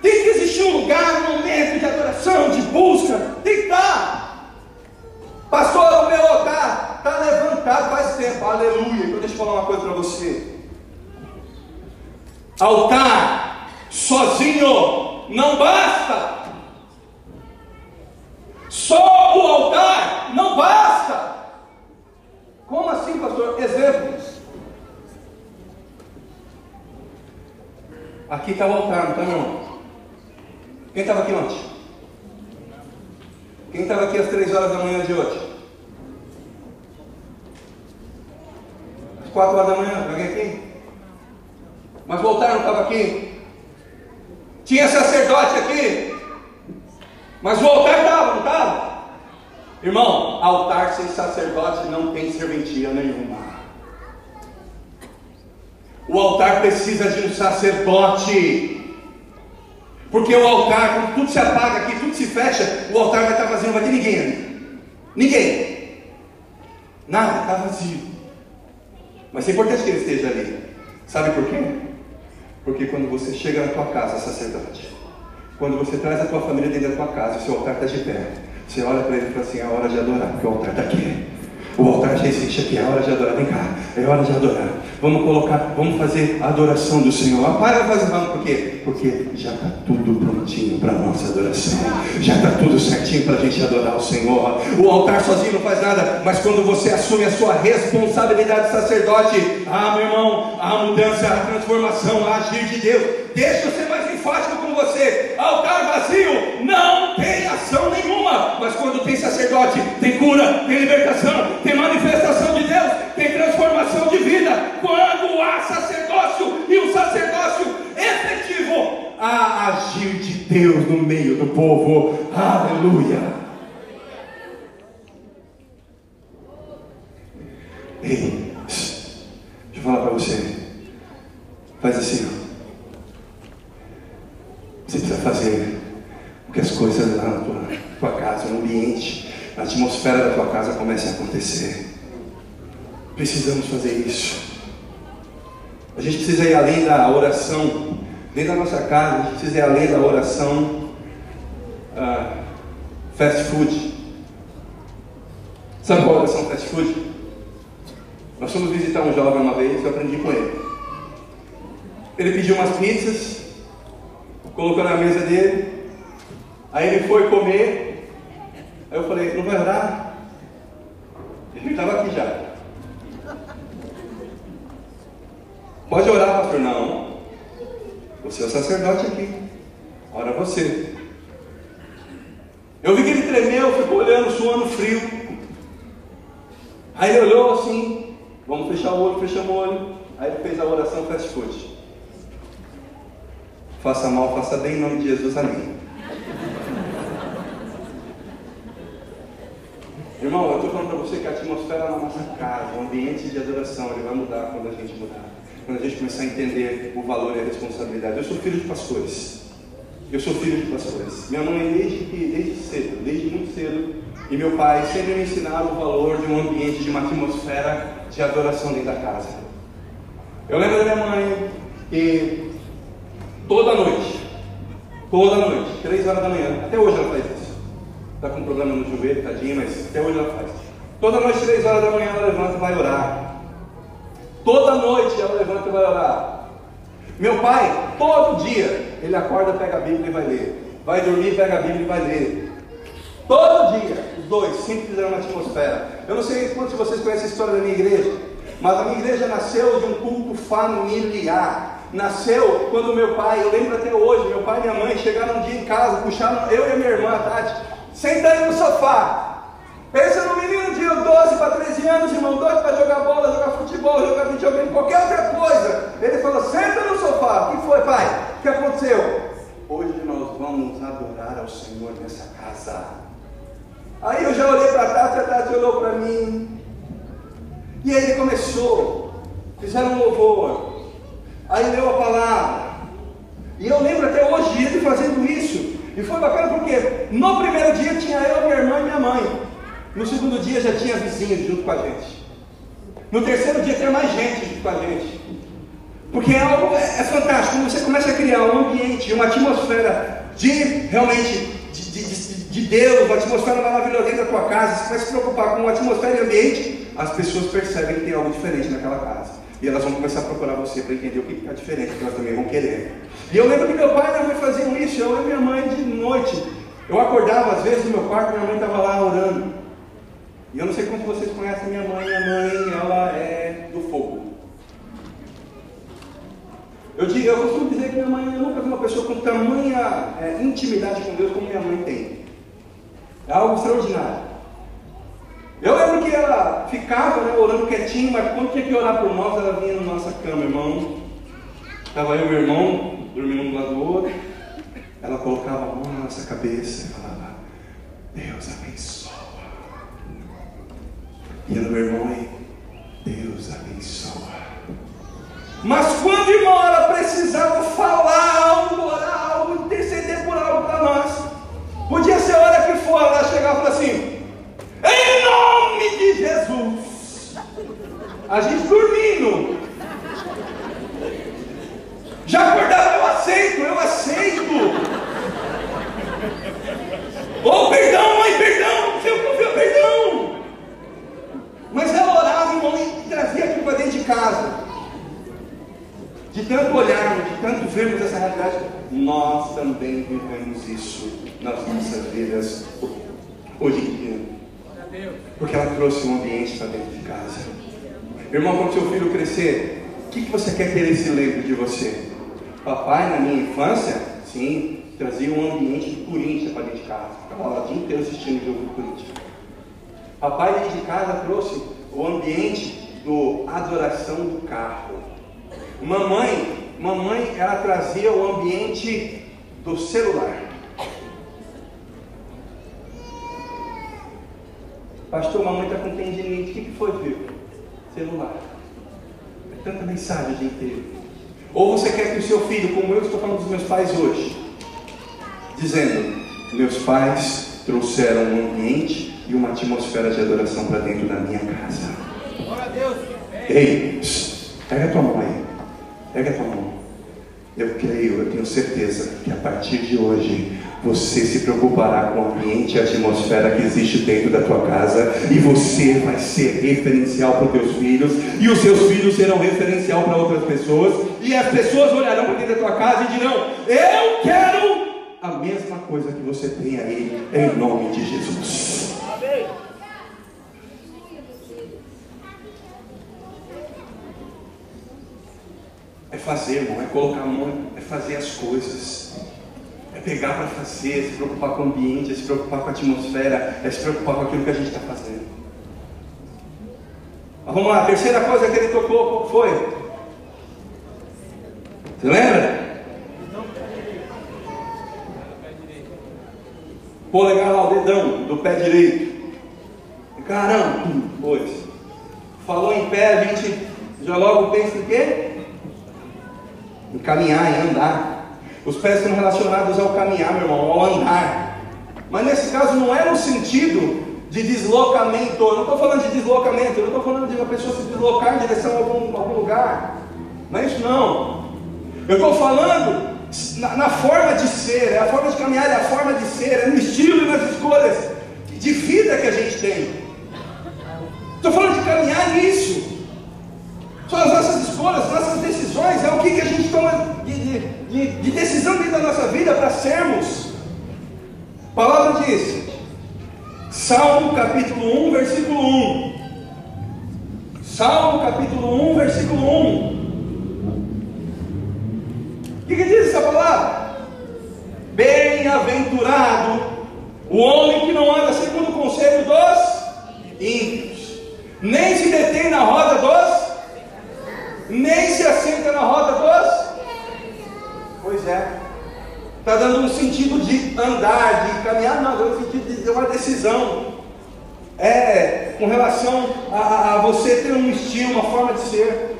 Tem que existir um lugar, um momento de adoração, de busca. Tem que estar. Pastor, o meu altar está levantado faz tempo. Aleluia. Então deixa eu falar uma coisa para você. Altar sozinho não basta. Só o altar não basta. Como assim, pastor? Exemplos. Aqui está o altar, não está não? Quem estava aqui ontem? Quem estava aqui às três horas da manhã de hoje? Às quatro horas da manhã, alguém aqui? Mas não estava aqui? Tinha sacerdote aqui? Mas o altar estava, não estava? Irmão, altar sem sacerdote não tem serventia nenhuma. O altar precisa de um sacerdote. Porque o altar, quando tudo se apaga aqui, tudo se fecha, o altar vai estar vazio, não vai ter ninguém ali. Ninguém. Nada, está vazio. Mas é importante que ele esteja ali. Sabe por quê? Porque quando você chega na tua casa, sacerdote, quando você traz a tua família dentro da tua casa, o seu altar está de pé, você olha para ele e fala assim: é hora de adorar, porque o altar está aqui. O altar já existe aqui, é hora de adorar. Vem cá, é hora de adorar. Vamos colocar, vamos fazer a adoração do Senhor. Ah, pai, vai fazer, vamos, por quê? Porque já está tudo prontinho para a nossa adoração. Já está tudo certinho para a gente adorar o Senhor. O altar sozinho não faz nada, mas quando você assume a sua responsabilidade de sacerdote, ah, meu irmão, a mudança, a transformação, a agir de Deus. Deixa eu ser mais enfático com você. Altar vazio não tem ação nenhuma, mas quando tem sacerdote, tem cura, tem libertação, tem manifestação de Deus, tem transformação de vida. Quando há sacerdócio e um sacerdócio efetivo, há agir de Deus no meio do povo. Aleluia. Ei, deixa eu falar para você. Faz assim. Você precisa fazer que as coisas lá na tua, tua casa, no ambiente, a atmosfera da tua casa comece a acontecer. Precisamos fazer isso. A gente precisa ir além da oração. Dentro da nossa casa, a gente precisa ir além da oração uh, fast food. Sabe qual é a oração fast food? Nós fomos visitar um jovem uma vez, eu aprendi com ele. Ele pediu umas pizzas, colocou na mesa dele, aí ele foi comer, Aí eu falei, não vai orar? Ele estava aqui já. Pode orar, pastor? Não. Você é o sacerdote aqui. Ora você. Eu vi que ele tremeu, ficou olhando, suando frio. Aí ele olhou assim, vamos fechar o olho, fechamos o olho. Aí ele fez a oração fast food. Faça mal, faça bem, em nome de Jesus, amém. Irmão, eu estou falando para você que a atmosfera na nossa casa, o ambiente de adoração, ele vai mudar quando a gente mudar. Quando a gente começar a entender o valor e a responsabilidade. Eu sou filho de pastores. Eu sou filho de pastores. Minha mãe, desde, desde cedo, desde muito cedo, e meu pai sempre me ensinaram o valor de um ambiente, de uma atmosfera de adoração dentro da casa. Eu lembro da minha mãe que toda noite, toda noite, três horas da manhã, até hoje ela faz isso está com problema no joelho, tadinha, mas até hoje ela faz. Toda noite, três horas da manhã, ela levanta e vai orar. Toda noite ela levanta e vai orar. Meu pai, todo dia, ele acorda, pega a Bíblia e vai ler. Vai dormir, pega a Bíblia e vai ler. Todo dia, os dois, sempre fizeram uma atmosfera. Eu não sei quantos de vocês conhecem a história da minha igreja, mas a minha igreja nasceu de um culto familiar. Nasceu quando meu pai, eu lembro até hoje, meu pai e minha mãe chegaram um dia em casa, puxaram eu e minha irmã, a Tati, Senta aí no sofá. Pensa no menino de 12 para 13 anos, irmão, doido para jogar bola, jogar futebol, jogar videogame, qualquer outra coisa. Ele falou: senta no sofá. O que foi, pai? O que aconteceu? Hoje nós vamos adorar ao Senhor nessa casa. Aí eu já olhei para a Tati, a Tati olhou para mim. E aí ele começou. Fizeram um louvor. Aí leu a palavra. E eu lembro até hoje ele fazendo isso. E foi bacana porque no primeiro dia tinha eu, minha irmã e minha mãe. No segundo dia já tinha vizinhos junto com a gente. No terceiro dia tinha mais gente junto com a gente. Porque é algo é, é fantástico. Você começa a criar um ambiente, uma atmosfera de realmente de, de, de, de Deus, uma atmosfera maravilhosa dentro da tua casa, você vai se preocupar com uma atmosfera e ambiente, as pessoas percebem que tem algo diferente naquela casa. E elas vão começar a procurar você para entender o que está diferente, porque elas também vão querer. E eu lembro que meu pai e minha mãe faziam isso, eu e minha mãe de noite. Eu acordava às vezes no meu quarto, minha mãe estava lá orando. E eu não sei quantos vocês conhecem minha mãe, minha mãe, ela é do fogo. Eu, digo, eu costumo dizer que minha mãe, nunca vi uma pessoa com tamanha é, intimidade com Deus como minha mãe tem. É algo extraordinário. Eu lembro que ela ficava né, orando quietinho, mas quando tinha que orar por nós, ela vinha na nossa cama, irmão. Estava eu e meu irmão, dormindo um do lado do outro. Ela colocava a mão na nossa cabeça e falava, Deus abençoa. E no meu irmão aí, Deus abençoa. Mas quando irmão ela precisava falar algo, orar algo, interceder por algo para nós, podia ser a hora que for, ela chegava e falava assim, em nome de Jesus. A gente dormindo. Já acordava, aceito, eu aceito. Oh, perdão, mãe, perdão, seu confio, perdão. Mas ela orava, irmão, e trazia aquilo para dentro de casa. De tanto olharmos, de tanto vermos essa realidade, nós também vivemos isso nas nossas vidas hoje em dia. Porque ela trouxe um ambiente para dentro de casa. Irmão, quando seu filho crescer, o que, que você quer que ele se lembre de você? Papai, na minha infância, sim, trazia um ambiente de Corinthians para dentro de casa. Ficava lá o dia inteiro assistindo o jogo do Corinthians. Papai dentro de casa trouxe o ambiente do adoração do carro. Mamãe, mamãe, ela trazia o ambiente do celular. Pastor, mamãe está com tendinite. O que, foi, filho? Celular. É tanta mensagem o dia inteiro. Ou você quer que o seu filho, como eu estou falando dos meus pais hoje, dizendo: Meus pais trouxeram um ambiente e uma atmosfera de adoração para dentro da minha casa. Glória a Deus. Ei, pega a tua mão aí. Pega a tua mão. Eu creio, eu tenho certeza que a partir de hoje você se preocupará com o ambiente e a atmosfera que existe dentro da tua casa e você vai ser referencial para os teus filhos e os seus filhos serão referencial para outras pessoas e as pessoas olharão para dentro da tua casa e dirão: Eu quero a mesma coisa que você tem aí, em nome de Jesus. É fazer, irmão, é colocar a mão, é fazer as coisas. É pegar para fazer, é se preocupar com o ambiente, é se preocupar com a atmosfera, é se preocupar com aquilo que a gente está fazendo. Mas vamos lá, a terceira coisa que ele tocou, qual foi? Você lembra? Polegar lá o dedão do pé direito. Caramba, pois. Falou em pé, a gente já logo pensa em quê? Em caminhar, em andar. Os pés estão relacionados ao caminhar, meu irmão, ao andar. Mas nesse caso não é no sentido de deslocamento. Eu não estou falando de deslocamento, eu não estou falando de uma pessoa se deslocar em direção a algum, algum lugar. Não é isso não. Eu estou falando na, na, forma de ser, é a forma de caminhar, é a forma de ser, é no estilo e nas escolhas de vida que a gente tem. Estou falando de caminhar nisso. São as nossas escolhas, nossas decisões, é o que, que a gente toma de, de, de, de decisão dentro da nossa vida para sermos. A palavra diz, Salmo capítulo 1, versículo 1. Salmo capítulo 1, versículo 1. O que, que diz essa palavra? Bem-aventurado o homem que não anda segundo o conselho dos ímpios, nem se detém na roda dos, nem se assenta na roda dos. Pois é, está dando um sentido de andar, de caminhar, não, dando um sentido de uma decisão. É com relação a, a você ter um estilo, uma forma de ser.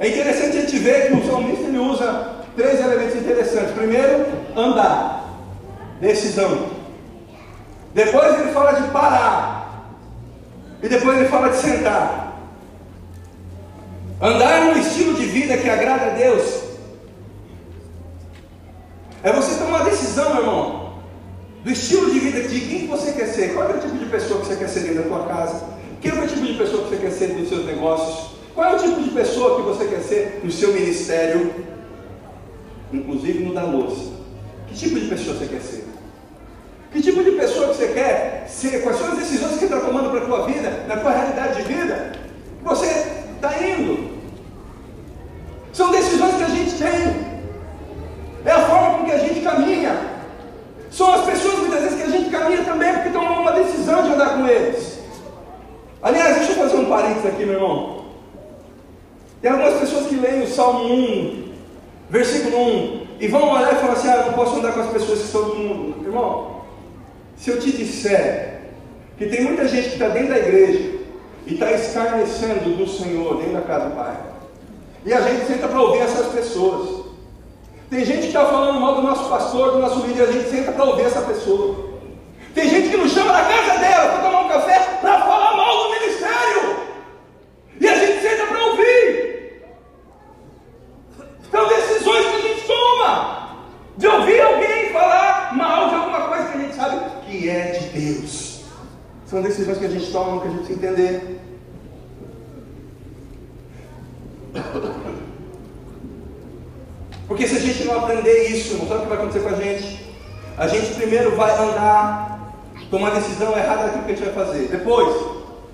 É interessante a gente ver que o salmista ele usa três elementos interessantes. Primeiro, andar, decisão. Depois ele fala de parar. E depois ele fala de sentar. Andar num estilo de vida que agrada a Deus. É você tomar uma decisão, meu irmão. Do estilo de vida de quem você quer ser. Qual é o tipo de pessoa que você quer ser dentro da tua casa? Quem é o tipo de pessoa que você quer ser nos seus negócios? Qual é o tipo de pessoa que você quer ser no seu ministério, inclusive no da louça? Que tipo de pessoa você quer ser? Que tipo de pessoa que você quer ser? Quais são as decisões que você está tomando para a tua vida, na tua realidade de vida? Você está indo? São decisões que a gente tem. É a forma com que a gente caminha. São as pessoas muitas Salmo 1, versículo 1, e vão olhar e falar assim: ah, não posso andar com as pessoas que estão do mundo. Irmão, se eu te disser que tem muita gente que está dentro da igreja e está escarnecendo do Senhor dentro da casa do Pai, e a gente senta para ouvir essas pessoas. Tem gente que está falando mal do nosso pastor, do nosso líder, a gente senta para ouvir essa pessoa. Tem gente que nos chama na casa dela para tomar um café para falar mal do ministério. E a gente senta para ouvir. São decisões que a gente toma. De ouvir alguém falar mal de alguma coisa que a gente sabe que é de Deus. São decisões que a gente entender. Porque se a gente não aprender isso, não sabe o que vai acontecer com a gente? A gente primeiro vai andar, tomar decisão errada daquilo que a gente vai fazer. Depois,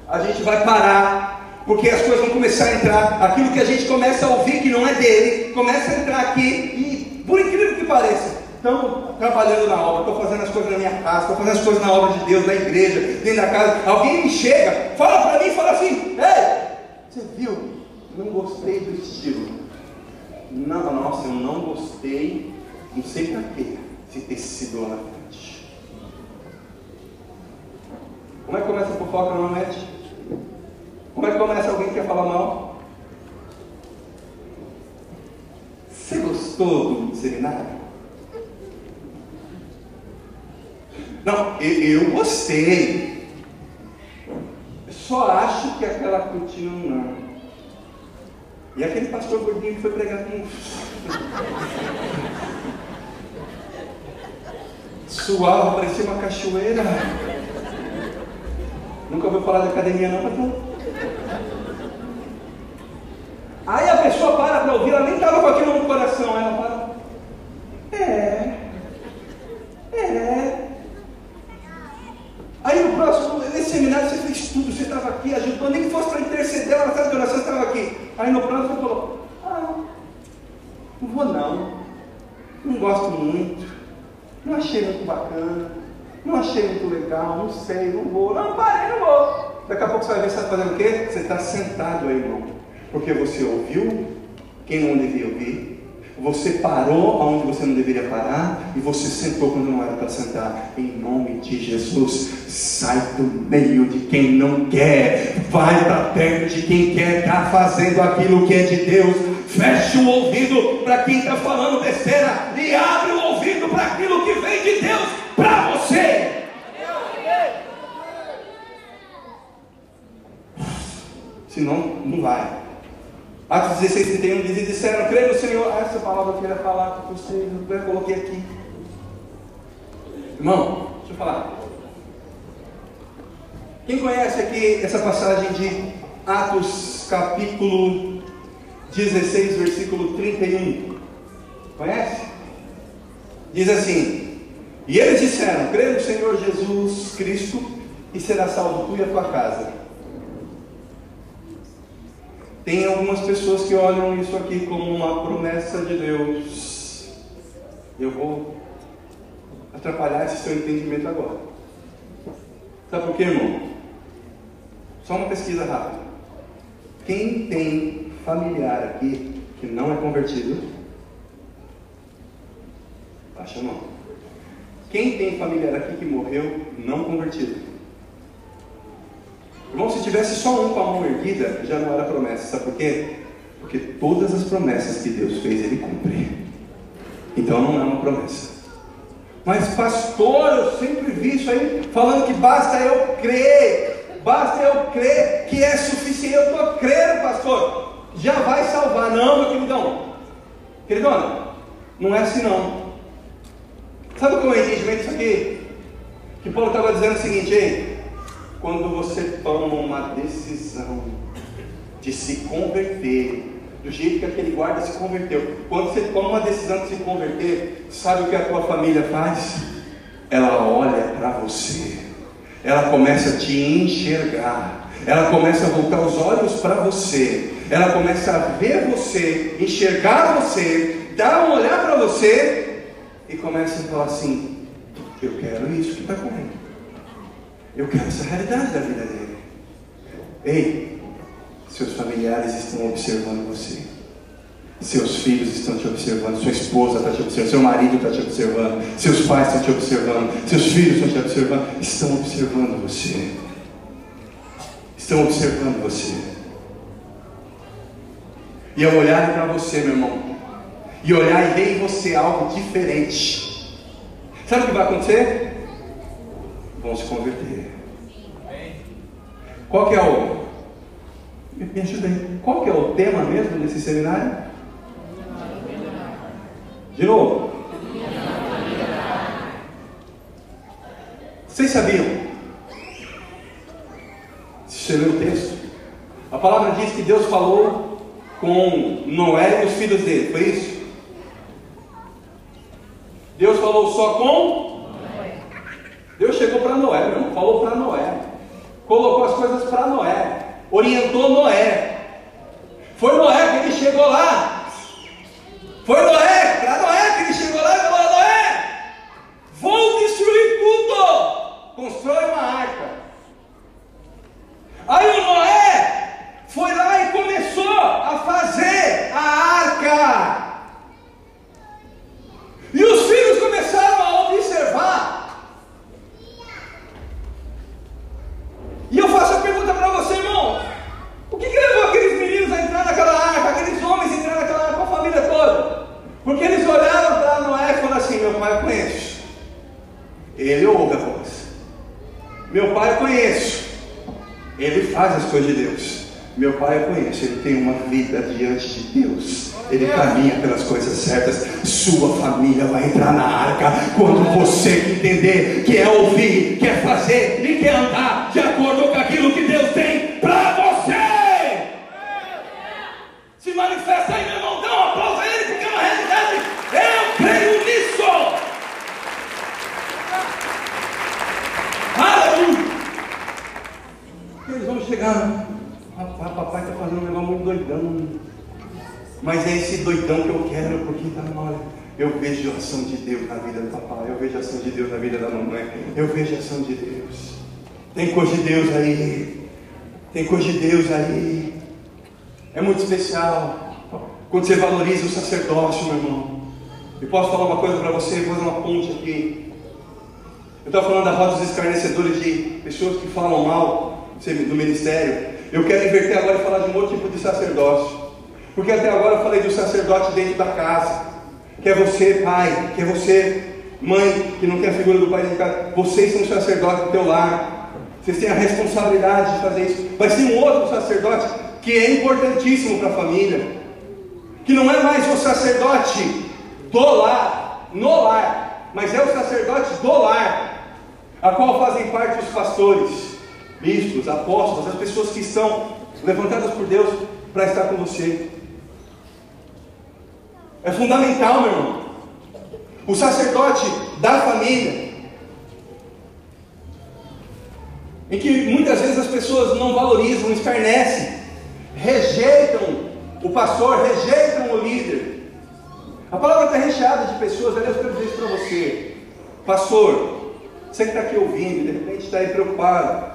a gente vai parar, porque as coisas vão começar a entrar. Aquilo que a gente começa a ouvir que não é dele, começa a entrar aqui e, por incrível que pareça, estamos trabalhando na obra, estou fazendo as coisas na minha casa, estou fazendo as coisas na obra de Deus, na igreja, dentro da casa. Alguém me chega, fala para mim, fala assim: Ei, você viu? Não gostei do estilo. Não, nossa, eu não gostei, não sei para quê, esse tecido lá na frente. Como é que começa a fofoca normalmente? Como é que começa alguém que quer falar mal? Você gostou do seminário? Não, eu, gostei. Só acho que aquela cortina não. E aquele pastor gordinho que foi pregar com. Suava, parecia uma cachoeira. Nunca ouviu falar da academia, não, pastor? Aí a pessoa para para ouvir, ela nem estava com aquilo no coração, ela para. É. É. Aí no próximo, nesse seminário você estava aqui, ajudou, nem que fosse para interceder, ela na de oração, estava aqui. Aí no próximo falou, ah, não vou não, não gosto muito, não achei muito bacana, não achei muito legal, não sei, não vou, não parei, não vou. Daqui a pouco você vai ver você está fazendo o quê? Você está sentado aí, irmão. Porque você ouviu quem não devia ouvir, você parou onde você não deveria parar e você sentou quando não era para sentar. Em nome de Jesus, sai do meio de quem não quer, vai para perto de quem quer estar tá fazendo aquilo que é de Deus. Feche o ouvido para quem está falando besteira e abre o ouvido para aquilo que vem de Deus para você. Senão, não vai. Atos 16, 31 diz: E disseram, crê no Senhor. Ah, essa palavra eu queria falar com vocês, eu coloquei aqui. Irmão, deixa eu falar. Quem conhece aqui essa passagem de Atos capítulo 16, versículo 31? Conhece? Diz assim: E eles disseram: crê no Senhor Jesus Cristo e será salvo tu e a tua casa. Tem algumas pessoas que olham isso aqui como uma promessa de Deus. Eu vou atrapalhar esse seu entendimento agora. Sabe por quê, irmão? Só uma pesquisa rápida. Quem tem familiar aqui que não é convertido? Baixa a mão. Quem tem familiar aqui que morreu não convertido? Irmão, se tivesse só um com a mão erguida, já não era promessa. Sabe por quê? Porque todas as promessas que Deus fez, Ele cumpre. Então não é uma promessa. Mas, pastor, eu sempre vi isso aí, falando que basta eu crer, basta eu crer que é suficiente. Eu estou crendo, pastor, já vai salvar. Não, meu queridão, queridona, não é assim não. Sabe qual é entendimento disso aqui? Que Paulo estava dizendo o seguinte, ei, quando você toma uma decisão de se converter, do jeito que aquele guarda se converteu. Quando você toma uma decisão de se converter, sabe o que a tua família faz? Ela olha para você, ela começa a te enxergar, ela começa a voltar os olhos para você, ela começa a ver você, enxergar você, dar um olhar para você e começa a falar assim: Eu quero isso que está correndo. Eu quero essa realidade da vida dele. Ei, seus familiares estão observando você. Seus filhos estão te observando, sua esposa está te observando, seu marido está te observando, seus pais estão te observando, seus filhos estão te observando, estão observando você. Estão observando você. E ao olharem para você, meu irmão, e olhar e ver em você algo diferente, sabe o que vai acontecer? Vão se converter. Qual que é o. Me ajuda aí. Qual que é o tema mesmo desse seminário? De novo. Vocês sabiam? Você leu o texto? A palavra diz que Deus falou com Noé e os filhos dele, foi isso? Deus falou só com? Deus chegou para Noé, irmão, falou para Noé, colocou as coisas para Noé, orientou Noé. Foi Noé que ele chegou lá. Foi Noé, para Noé que ele chegou lá e falou: Noé, vou destruir tudo. Constrói uma arca. Aí o Noé foi lá e começou a fazer a arca. E os filhos começaram a observar. E eu faço a pergunta para você, irmão: o que, que levou aqueles meninos a entrar naquela arca, aqueles homens a entrar naquela arca com a família toda? Porque eles olharam para Noé e falaram assim: meu pai eu conheço. Ele ouve a voz. Meu pai eu conheço. Ele faz as coisas de Deus. Meu pai eu conheço, ele tem uma vida diante de Deus. Ele caminha pelas coisas certas. Sua família vai entrar na arca quando você entender, quer ouvir, quer fazer e quer andar de acordo com aquilo que Deus tem para você. Se manifesta aí, meu irmão, dá um aplauso a ele, porque é uma realidade. Eu creio nisso. Aleluia. Eles vão chegar. Rapaz, papai está fazendo um negócio muito doidão. Mas é esse doidão que eu quero, porque na hora. Eu vejo a ação de Deus na vida do papai, eu vejo a ação de Deus na vida da mamãe, eu vejo a ação de Deus. Tem coisa de Deus aí, tem coisa de Deus aí. É muito especial. Quando você valoriza o sacerdócio, meu irmão. E posso falar uma coisa para você, fazer uma ponte aqui. Eu estava falando da roda dos escarnecedores de pessoas que falam mal do ministério. Eu quero inverter agora e falar de um outro tipo de sacerdócio. Porque até agora eu falei do sacerdote dentro da casa. Que é você, pai, que é você, mãe, que não tem a figura do pai dentro de casa. Vocês são sacerdotes do teu lar. Vocês têm a responsabilidade de fazer isso. Mas tem um outro sacerdote que é importantíssimo para a família. Que não é mais o sacerdote do lar, no lar, mas é o sacerdote do lar, a qual fazem parte os pastores, bispos, apóstolos, as pessoas que estão levantadas por Deus para estar com você. É fundamental, meu irmão. O sacerdote da família, em que muitas vezes as pessoas não valorizam, escarnecem, rejeitam o pastor, rejeitam o líder. A palavra está recheada de pessoas, aliás, eu quero dizer isso para você, pastor, você que está aqui ouvindo, de repente está aí preocupado,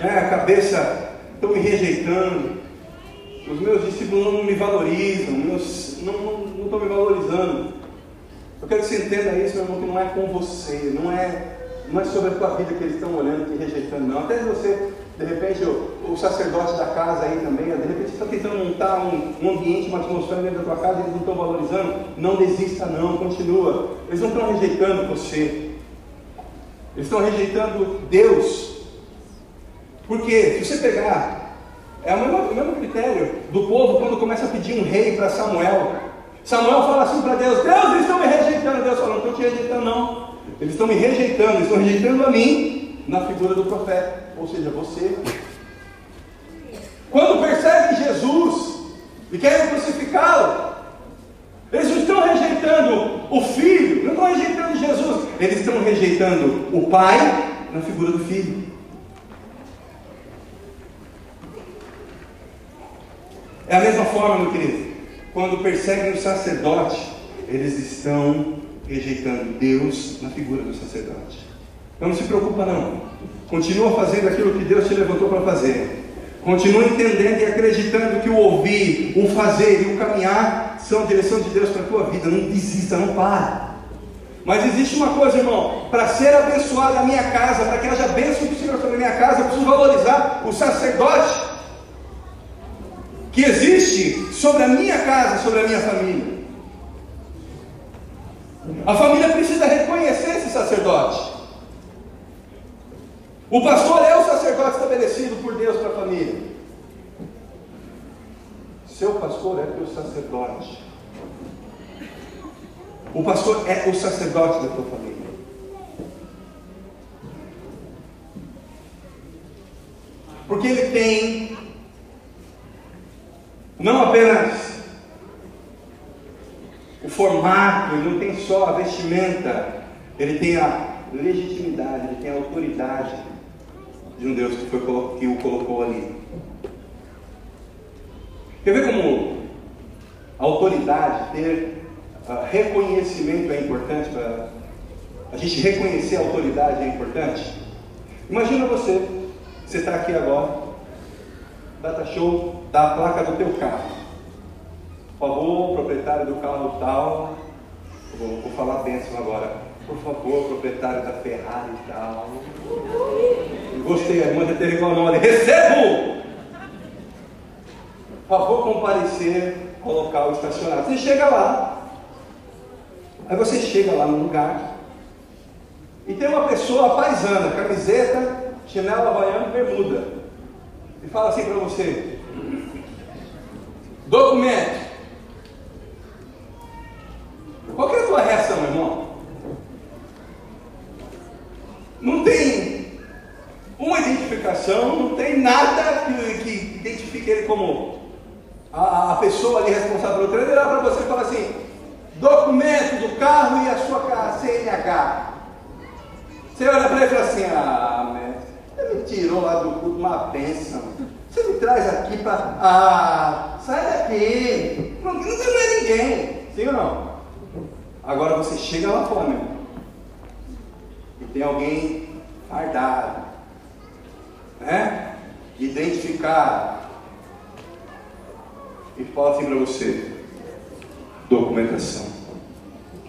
né, a cabeça estão me rejeitando, os meus discípulos não me valorizam, meus, não estão me valorizando. Eu quero que você entenda isso, meu irmão, que não é com você, não é, não é sobre a tua vida que eles estão olhando e rejeitando, não. Até você, de repente, o, o sacerdote da casa aí também, de repente está tentando montar um, um, ambiente, uma atmosfera dentro da tua casa, eles não estão valorizando, não desista não, continua. Eles não estão rejeitando você. Eles estão rejeitando Deus. Porque se você pegar é o mesmo, o mesmo critério do povo quando começa a pedir um rei para Samuel. Samuel fala assim para Deus: Deus, eles estão me rejeitando. Deus fala: Não estou te rejeitando, não. Eles estão me rejeitando, eles estão rejeitando a mim na figura do profeta, ou seja, você. Quando perseguem Jesus e querem crucificá-lo, eles não estão rejeitando o filho, não estão rejeitando Jesus, eles estão rejeitando o pai na figura do filho. É a mesma forma, meu querido, quando perseguem o sacerdote, eles estão rejeitando Deus na figura do sacerdote. Então não se preocupa não. Continua fazendo aquilo que Deus te levantou para fazer. Continue entendendo e acreditando que o ouvir, o fazer e o caminhar são a direção de Deus para a tua vida. Não desista, não para. Mas existe uma coisa, irmão, para ser abençoado a minha casa, para que haja bênção do Senhor sobre a minha casa, eu preciso valorizar o sacerdote que existe sobre a minha casa, sobre a minha família. A família precisa reconhecer esse sacerdote. O pastor é o sacerdote estabelecido por Deus para a família. Seu pastor é teu sacerdote. O pastor é o sacerdote da tua família. Porque ele tem não apenas o formato, ele não tem só a vestimenta, ele tem a legitimidade, ele tem a autoridade de um Deus que, foi, que o colocou ali. Quer ver como a autoridade, ter uh, reconhecimento é importante para a gente reconhecer a autoridade é importante? Imagina você, você está aqui agora, data show da placa do teu carro. Por favor, proprietário do carro tal, vou, vou falar bênção agora. Por favor, proprietário da Ferrari e tal. Gostei, a irmã já teve igual nome. Recebo! Por favor, comparecer, colocar o estacionado. Você chega lá. Aí você chega lá no lugar. E tem uma pessoa paisana, camiseta, chinela, havaiana, bermuda. E fala assim para você: documento. Qual é a tua reação, irmão? Não tem uma identificação, não tem nada que, que identifique ele como a, a, pessoa ali responsável pelo treino. Ele olha para você e fala assim: documento do carro e a sua CNH. Você olha para ele e fala assim: ah, você me tirou lá do culto uma bênção. Você me traz aqui para. Ah, sai daqui. Não, não é ninguém. Sim ou não? Agora você chega lá fora, meu e tem alguém fardado, né? identificado, e fala assim para você: documentação.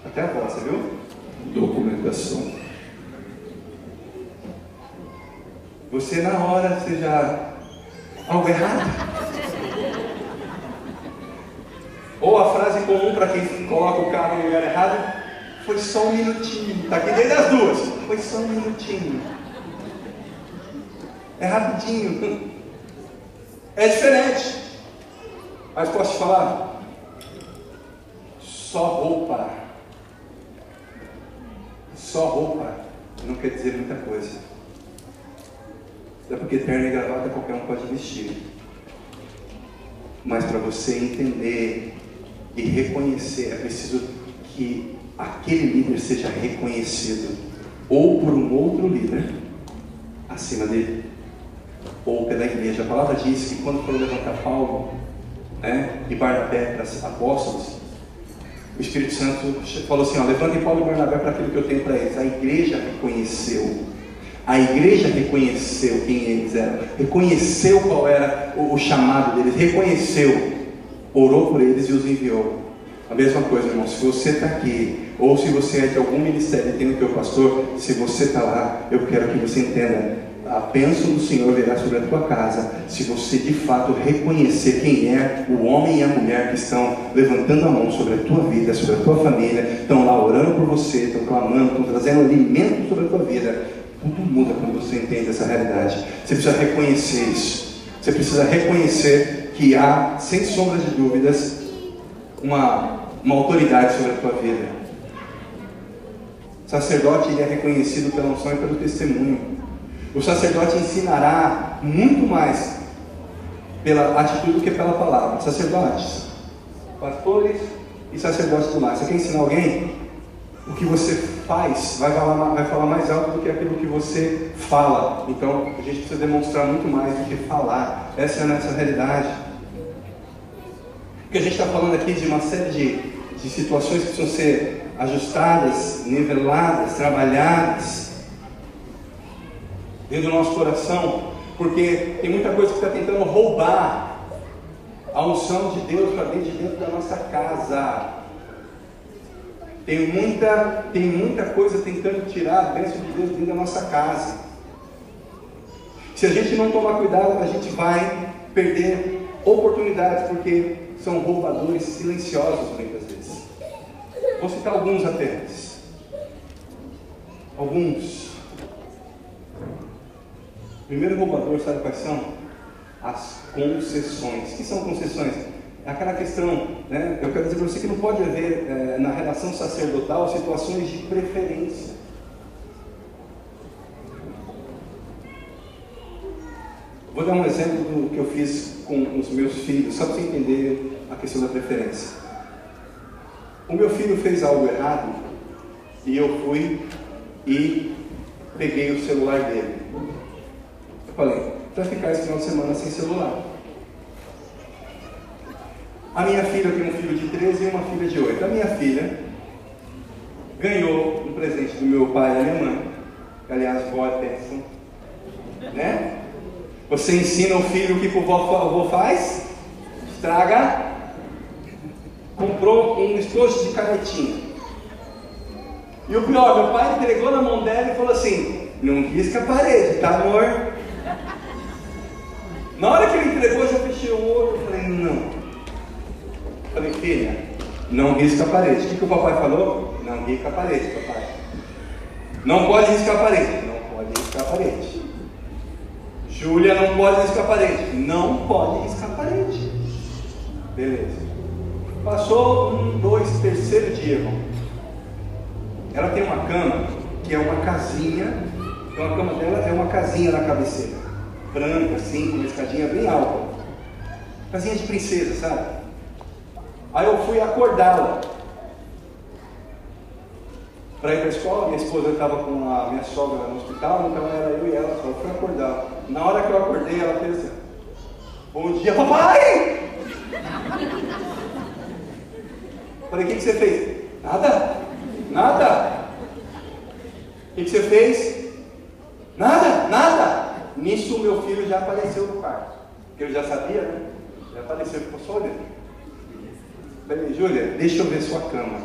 Até a voz, você viu? Documentação. Você na hora, você já. Algo errado? Ou a frase comum para quem coloca o carro no lugar errado: foi só um minutinho. Está aqui dentro das duas. Foi só um minutinho. É rapidinho. É diferente. Mas posso te falar? Só roupa. Só roupa não quer dizer muita coisa. É porque terno e gravata qualquer um pode vestir. Mas para você entender e reconhecer, é preciso que aquele líder seja reconhecido ou por um outro líder acima dele, ou pela igreja. A palavra diz que quando foi levantar Paulo né, e Barnabé para apóstolos, o Espírito Santo falou assim: ó, levantem Paulo e Barnabé para aquilo que eu tenho para eles. A igreja reconheceu. A igreja reconheceu quem eles eram, reconheceu qual era o, o chamado deles, reconheceu, orou por eles e os enviou. A mesma coisa, irmão, se você está aqui, ou se você é de algum ministério e tem o teu pastor, se você está lá, eu quero que você entenda, a bênção do Senhor virá sobre a tua casa, se você de fato reconhecer quem é o homem e a mulher que estão levantando a mão sobre a tua vida, sobre a tua família, estão lá orando por você, estão clamando, estão trazendo alimento sobre a tua vida. Tudo muda quando você entende essa realidade. Você precisa reconhecer isso. Você precisa reconhecer que há, sem sombra de dúvidas, uma uma autoridade sobre a tua vida. O sacerdote é reconhecido pela unção e pelo testemunho. O sacerdote ensinará muito mais pela atitude do que pela palavra. Sacerdotes, pastores e sacerdotes do lar. Você quer ensinar alguém? O que você faz vai falar, vai falar mais alto do que aquilo que você fala. Então a gente precisa demonstrar muito mais do que falar. Essa é a nossa realidade. Porque a gente está falando aqui de uma série de, de situações que precisam ser ajustadas, niveladas, trabalhadas dentro do nosso coração, Porque tem muita coisa que está tentando roubar a unção de Deus para dentro de dentro da nossa casa. Tem muita, tem muita coisa tentando tirar a bênção de Deus dentro da nossa casa. Se a gente não tomar cuidado, a gente vai perder oportunidades, porque são roubadores silenciosos muitas vezes. Vou citar alguns apenas. Alguns. Primeiro roubador, sabe quais são? As concessões. O que são concessões? É aquela questão, né? eu quero dizer para você que não pode haver é, na relação sacerdotal situações de preferência. Vou dar um exemplo do que eu fiz com os meus filhos, só para você entender a questão da preferência. O meu filho fez algo errado e eu fui e peguei o celular dele. Eu falei, vai ficar esse final de semana sem celular. A minha filha tem um filho de 13 e uma filha de 8. A minha filha ganhou um presente do meu pai e da minha mãe, aliás, boa atenção, né? Você ensina o filho o que o avô faz? Estraga. Comprou um estojo de canetinha. E o pior, meu pai entregou na mão dela e falou assim: Não risca a parede, tá amor? Na hora que ele entregou, eu já fechei o olho e falei: Não. Falei, filha, não risca a parede. O que, que o papai falou? Não risca a parede, papai. Não pode riscar a parede. Não pode riscar a parede. Júlia não pode riscar a parede. Não pode riscar a parede. Beleza. Passou um, dois, terceiro dia, irmão. Ela tem uma cama que é uma casinha. Então a cama dela é uma casinha na cabeceira. Branca, assim, com uma escadinha bem alta. Casinha de princesa, sabe? Aí eu fui acordá-la para ir para a escola. Minha esposa estava com a minha sogra no hospital, então era eu e ela só. Eu fui acordar. Na hora que eu acordei, ela fez assim: Bom dia, papai! [laughs] Falei: O que, que você fez? Nada, nada. O que, que você fez? Nada, nada. Nisso, o meu filho já apareceu no quarto. Porque ele já sabia, né? Já apareceu, ficou só olhando. Falei, Júlia, deixa eu ver sua cama.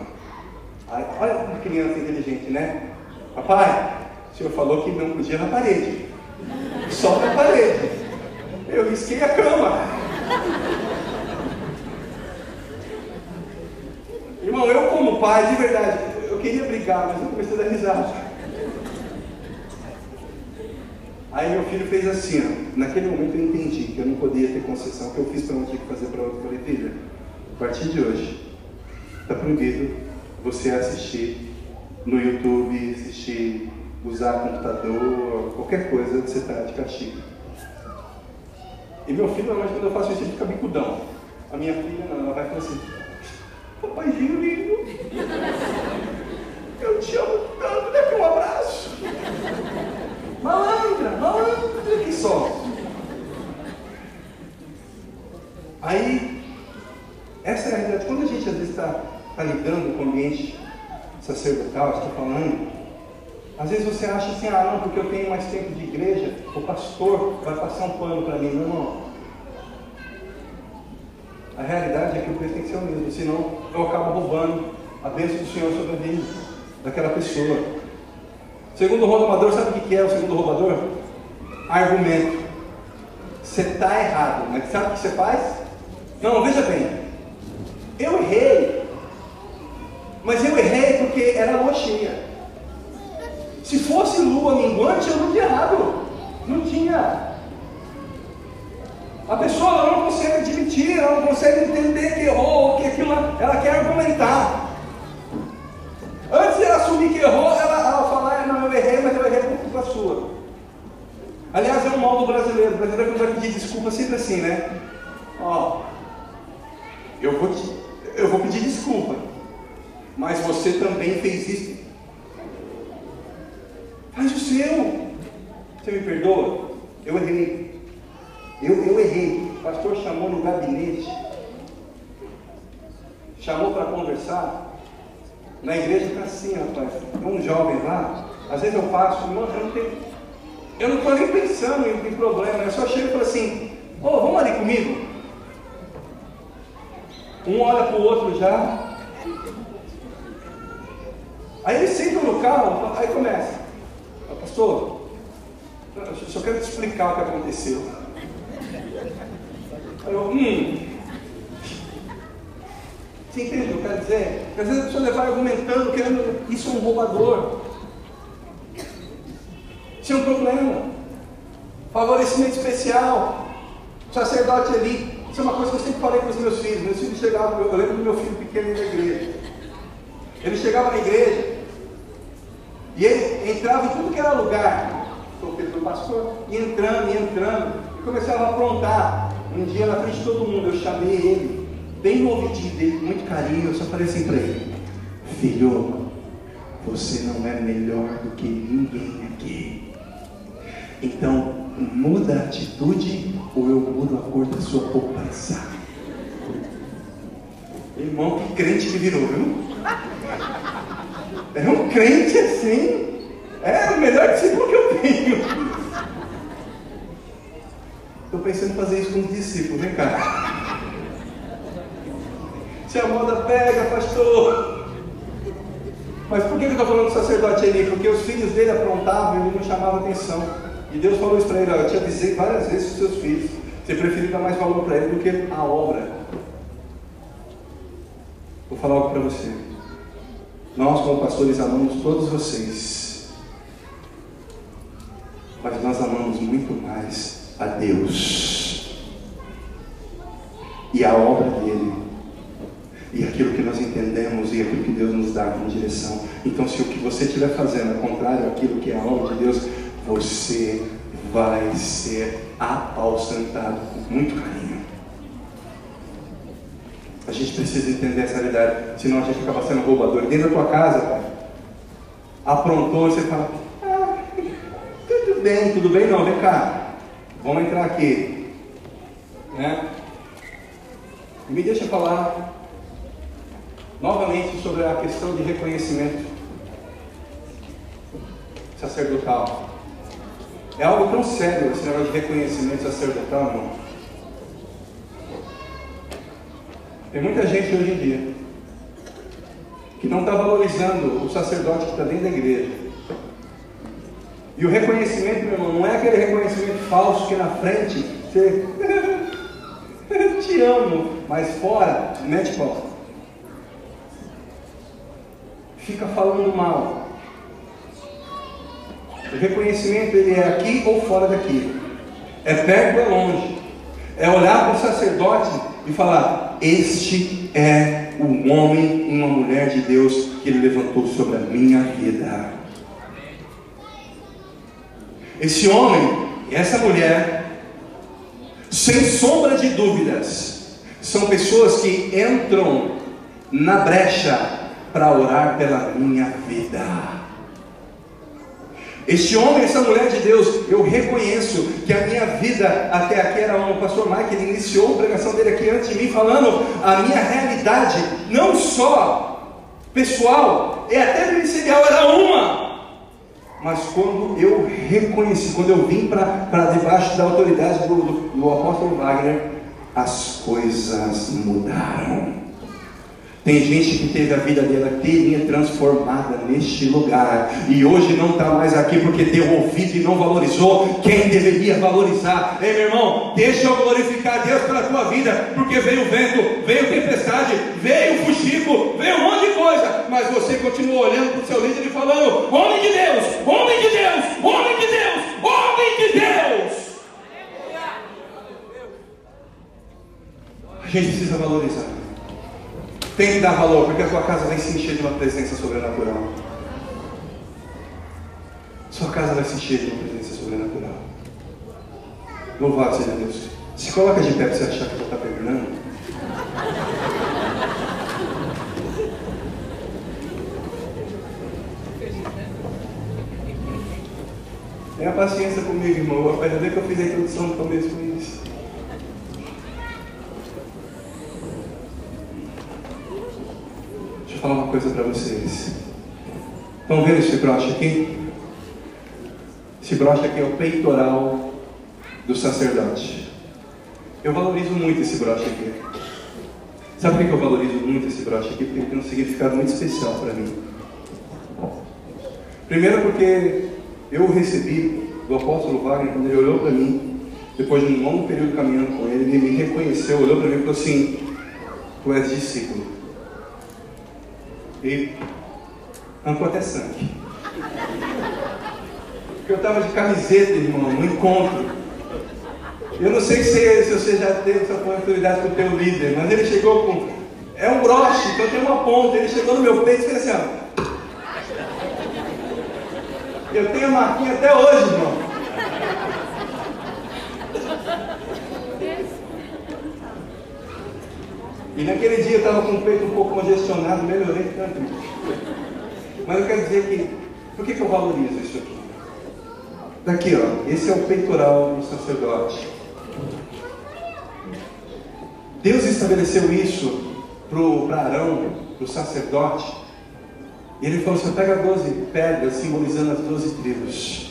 Aí, olha uma criança inteligente, né? Papai, o senhor falou que não podia na parede. Só na parede. Eu risquei a cama. Irmão, eu como pai, de verdade, eu queria brigar, mas eu comecei a dar risada. Aí meu filho fez assim, ó. naquele momento eu entendi que eu não podia ter concessão, que eu fiz para um tinha que fazer para outro. Eu filha, a partir de hoje, está proibido você assistir no YouTube, assistir, usar computador, qualquer coisa, você está de castigo. E meu filho, normalmente, quando eu faço isso, ele fica bicudão. A minha filha, não, ela vai falar assim: Papaizinho lindo, [laughs] eu te amo tanto, dá aqui um abraço. Malandra, malandra que só. Aí essa é a realidade. Quando a gente às vezes está tá lidando com o ambiente sacerdotal, está falando, às vezes você acha assim, ah não, porque eu tenho mais tempo de igreja, o pastor vai passar um pano para mim. Não, não. A realidade é que o preço tem que ser o mesmo, senão eu acabo roubando a bênção do Senhor sobre a vida daquela pessoa. Segundo roubador, sabe o que é o segundo roubador? Argumento. Você está errado, mas sabe o que você faz? Não, veja bem, eu errei. Mas eu errei porque era cheia. Se fosse lua minguante, eu não tinha errado. Não tinha. A pessoa não consegue admitir, ela não consegue entender que errou, que aquilo ela quer argumentar. Antes de ela assumir que errou, ela, ela fala, ah, não, eu errei, mas eu errei por culpa sua. Aliás, é um mal do brasileiro. O brasileiro quando vai pedir desculpa sempre assim, né? Ó, eu vou te eu vou pedir desculpa. Mas você também fez isso. Faz o seu. Você me perdoa? Eu errei. Eu, eu errei. O pastor chamou no gabinete. Chamou para conversar. Na igreja está assim, rapaz. Tem um jovem lá. Às vezes eu passo, irmão, eu não tenho. Eu não estou nem pensando em, em problema, eu só chego e falo assim, ô, oh, vamos ali comigo? Um olha para o outro já. Aí eles sentam no carro, aí começa. Pastor, eu só quero te explicar o que aconteceu. Aí eu, hum. Você entende o que eu quero dizer? Às vezes a pessoa vai argumentando, querendo. Isso é um roubador. Isso é um problema. Favorecimento especial. Sacerdote ali. Isso é uma coisa que eu sempre falei para os meus filhos. Meus filhos chegavam, eu lembro do meu filho pequeno na igreja. Ele chegava na igreja e ele entrava em tudo que era lugar. Sou do pastor, e entrando, e entrando, e começava a aprontar. Um dia na frente de todo mundo, eu chamei ele, bem no ouvidinho dele, com muito carinho, eu só falei assim para ele: Filho, você não é melhor do que ninguém aqui. Então, muda a atitude ou eu mudo a cor da sua poupança. Irmão, que crente que virou, viu? [laughs] É um crente assim. É o melhor discípulo que eu tenho. Estou pensando em fazer isso com os discípulos, vem cá. Se a moda pega, pastor. Mas por que eu estou falando do sacerdote ali? Porque os filhos dele aprontavam e ele não chamava atenção. E Deus falou isso para ele: Eu te avisei várias vezes os seus filhos. Você prefere dar mais valor para ele do que a obra. Vou falar algo para você. Nós, como pastores, amamos todos vocês. Mas nós amamos muito mais a Deus e a obra dele e aquilo que nós entendemos e aquilo que Deus nos dá como direção. Então, se o que você estiver fazendo é contrário àquilo que é a obra de Deus, você vai ser apausentado com muito carinho. A gente precisa entender essa realidade, senão a gente acaba sendo roubador. Dentro da tua casa, pai, aprontou, você fala, ah, tudo bem, tudo bem, não, vem cá, vamos entrar aqui. Né? Me deixa falar novamente sobre a questão de reconhecimento sacerdotal. É algo tão sério esse negócio de reconhecimento sacerdotal, não? Tem muita gente hoje em dia que não está valorizando o sacerdote que está dentro da igreja. E o reconhecimento, meu irmão, não é aquele reconhecimento falso que na frente você [laughs] te amo, mas fora, mete pau. Fica falando mal. O reconhecimento ele é aqui ou fora daqui. É perto ou é longe. É olhar para o sacerdote e falar: Este é um homem, uma mulher de Deus que ele levantou sobre a minha vida. Esse homem e essa mulher, sem sombra de dúvidas, são pessoas que entram na brecha para orar pela minha vida. Este homem, essa mulher de Deus, eu reconheço que a minha vida até aqui era uma. O pastor Mike iniciou a pregação dele aqui antes de mim, falando a minha realidade, não só pessoal, e até ministerial, era uma. Mas quando eu reconheci, quando eu vim para debaixo da autoridade do, do apóstolo Wagner, as coisas mudaram. Tem gente que teve a vida dela inteirinha transformada neste lugar e hoje não está mais aqui porque deu ouvido e não valorizou quem deveria valorizar. Ei, meu irmão, deixa eu glorificar Deus pela tua vida, porque veio vento, veio tempestade, veio fuxico, veio um monte de coisa, mas você continua olhando para o seu líder e falando: Homem de Deus, homem de Deus, homem de Deus, homem de Deus. A gente precisa valorizar. Tem que dar valor, porque a sua casa vai se encher de uma presença sobrenatural. Sua casa vai se encher de uma presença sobrenatural. Louvado seja Deus. Se coloca de pé para você achar que já está terminando. Tenha paciência comigo, irmão. Vai ver que eu fiz a introdução no começo com isso. Falar uma coisa para vocês. Estão vendo esse broche aqui? Esse broche aqui é o peitoral do sacerdote. Eu valorizo muito esse broche aqui. Sabe por que eu valorizo muito esse broche aqui? Porque tem um significado muito especial para mim. Primeiro porque eu recebi do apóstolo Wagner, quando ele olhou para mim, depois de um longo período caminhando com ele, ele me reconheceu, olhou para mim e falou assim, tu és discípulo. E arrancou até sangue. Porque eu estava de camiseta, irmão, no encontro. Eu não sei se, você já teve essa oportunidade com o teu líder, mas ele chegou com. É um broche, então tem uma ponta. Ele chegou no meu peito e fez assim, ó. Eu tenho a marquinha até hoje, irmão. E naquele dia eu estava com o peito um pouco congestionado, melhorei tanto. Mas eu quero dizer que, por que, que eu valorizo isso aqui? Daqui, ó, esse é o peitoral do sacerdote. Deus estabeleceu isso para Arão, para o sacerdote, e ele falou: você pega 12 pedras simbolizando as 12 tribos.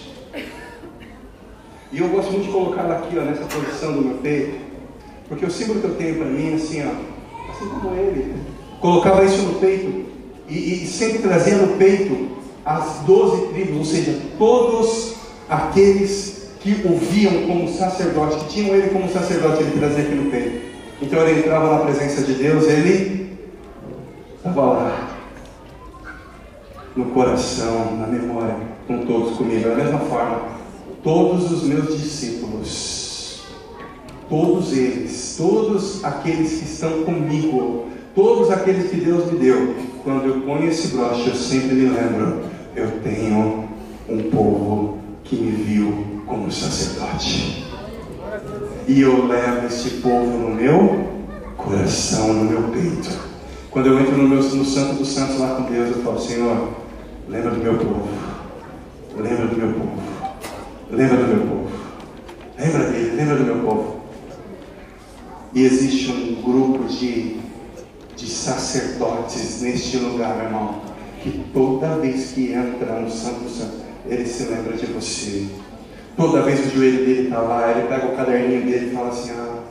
E eu gosto muito de colocá-la aqui, ó, nessa posição do meu peito, porque o símbolo que eu tenho para mim é assim, ó, assim como ele, colocava isso no peito e, e sempre trazia no peito as 12 tribos, ou seja, todos aqueles que ouviam como sacerdote, que tinham ele como sacerdote, ele trazia aqui no peito. Então ele entrava na presença de Deus, ele estava lá no coração, na memória, com todos comigo. Da mesma forma, todos os meus discípulos, todos eles, todos aqueles que estão comigo, todos aqueles que Deus me deu, quando eu ponho esse broche, eu sempre me lembro: eu tenho um povo que me viu como sacerdote. E eu levo esse povo no meu coração, no meu peito. Quando eu entro no, meu, no Santo dos Santos lá com Deus, eu falo, Senhor, Lembra do meu povo. Lembra do meu povo. Lembra do meu povo. Lembra dele, lembra do meu povo. E existe um grupo de, de sacerdotes neste lugar, irmão, que toda vez que entra no Santo Santo, ele se lembra de você. Toda vez que o joelho dele está lá, ele pega o caderninho dele e fala assim: Ah,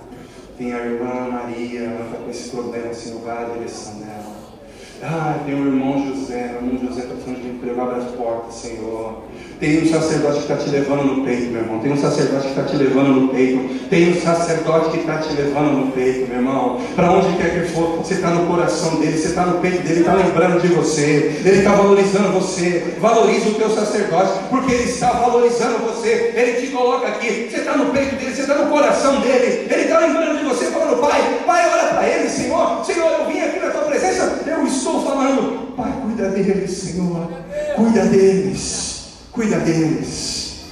tem a irmã Maria, ela está com esse problema assim, não vai a direção dela. Ah, tem o irmão José, o irmão José está precisando de emprego, abre as portas, Senhor. Tem um sacerdote que está te levando no peito, meu irmão. Tem um sacerdote que está te levando no peito. Tem um sacerdote que está te levando no peito, meu irmão. Para onde quer que for, você está no coração dele, você está no peito dele, está lembrando de você. Ele está valorizando você. Valoriza o teu sacerdote, porque ele está valorizando você. Ele te coloca aqui. Você está no peito dele, você está no coração dele. Ele está lembrando de você, falando, Pai, Pai, olha para ele, Senhor. Senhor, eu vim aqui na tua presença. Eu estou falando, Pai, cuida deles, Senhor. Cuida deles. Cuida deles.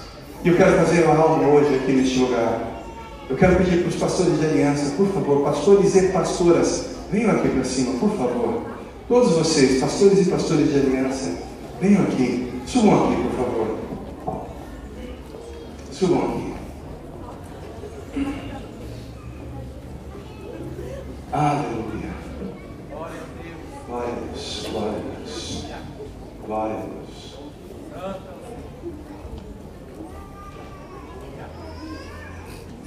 E eu quero fazer algo hoje aqui neste lugar. Eu quero pedir para os pastores de aliança, por favor, pastores e pastoras, venham aqui para cima, por favor. Todos vocês, pastores e pastores de aliança, venham aqui. Subam aqui, por favor. Subam aqui. Aleluia. Glória a Deus, glória a Deus. Glória a Deus.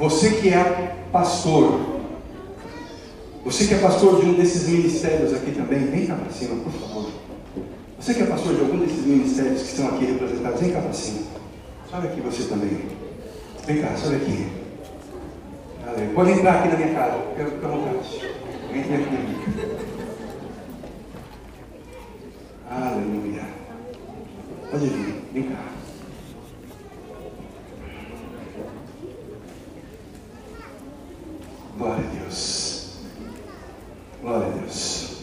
Você que é pastor, você que é pastor de um desses ministérios aqui também, vem cá para cima, por favor. Você que é pastor de algum desses ministérios que estão aqui representados, vem cá para cima. Sobe aqui você também. Vem cá, sobe aqui. Pode entrar aqui na minha casa, ficar à vontade. Entre aqui. Aleluia. Pode vir, vem cá. Glória a Deus. Glória a Deus.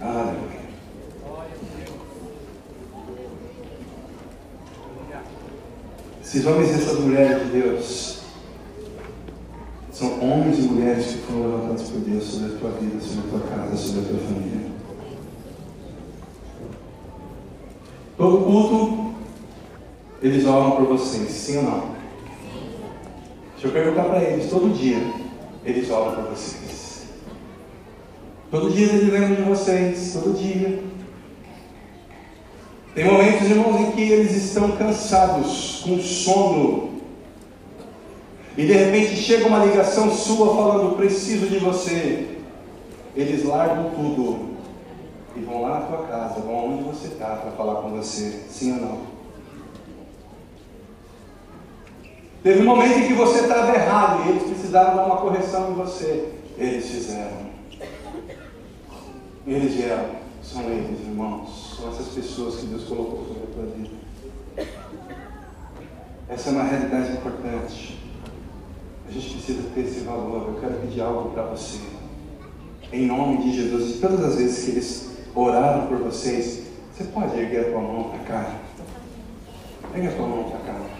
Aleluia. Esses homens e essas mulheres de Deus são homens e mulheres que foram levantados por Deus sobre a tua vida, sobre a tua casa, sobre a tua família. Todo culto, eles oram por vocês, sim ou não? Deixa eu perguntar para eles, todo dia, eles oram por vocês. Todo dia eles lembram de vocês, todo dia. Tem momentos, irmãos, em que eles estão cansados, com sono. E de repente chega uma ligação sua falando: preciso de você. Eles largam tudo e vão lá na tua casa, vão onde você está para falar com você. Sim ou não? Teve um momento em que você estava errado e eles precisaram dar uma correção em você. Eles fizeram. Eles vieram. São eles, irmãos. São essas pessoas que Deus colocou sobre a tua vida. Essa é uma realidade importante. A gente precisa ter esse valor. Eu quero pedir algo para você. Em nome de Jesus. Todas as vezes que eles oraram por vocês, você pode erguer a tua mão para cá. Ergue a tua mão para cá.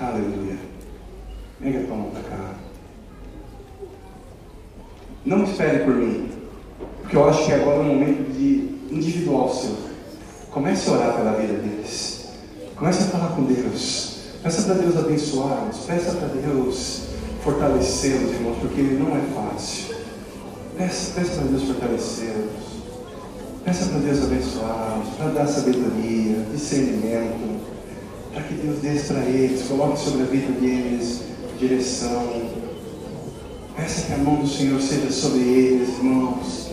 Aleluia. Ergue a mão para cá. Não espere por mim. Porque eu acho que agora é um momento de individual seu. Comece a orar pela vida deles. Comece a falar com Deus. Peça para Deus abençoá-los. Peça para Deus fortalecê-los, irmãos, porque não é fácil. Peça, peça para Deus fortalecê-los. Peça para Deus abençoá-los, para dar sabedoria, discernimento, para que Deus dê para eles, coloque sobre a vida deles direção. Peça que a mão do Senhor seja sobre eles, irmãos.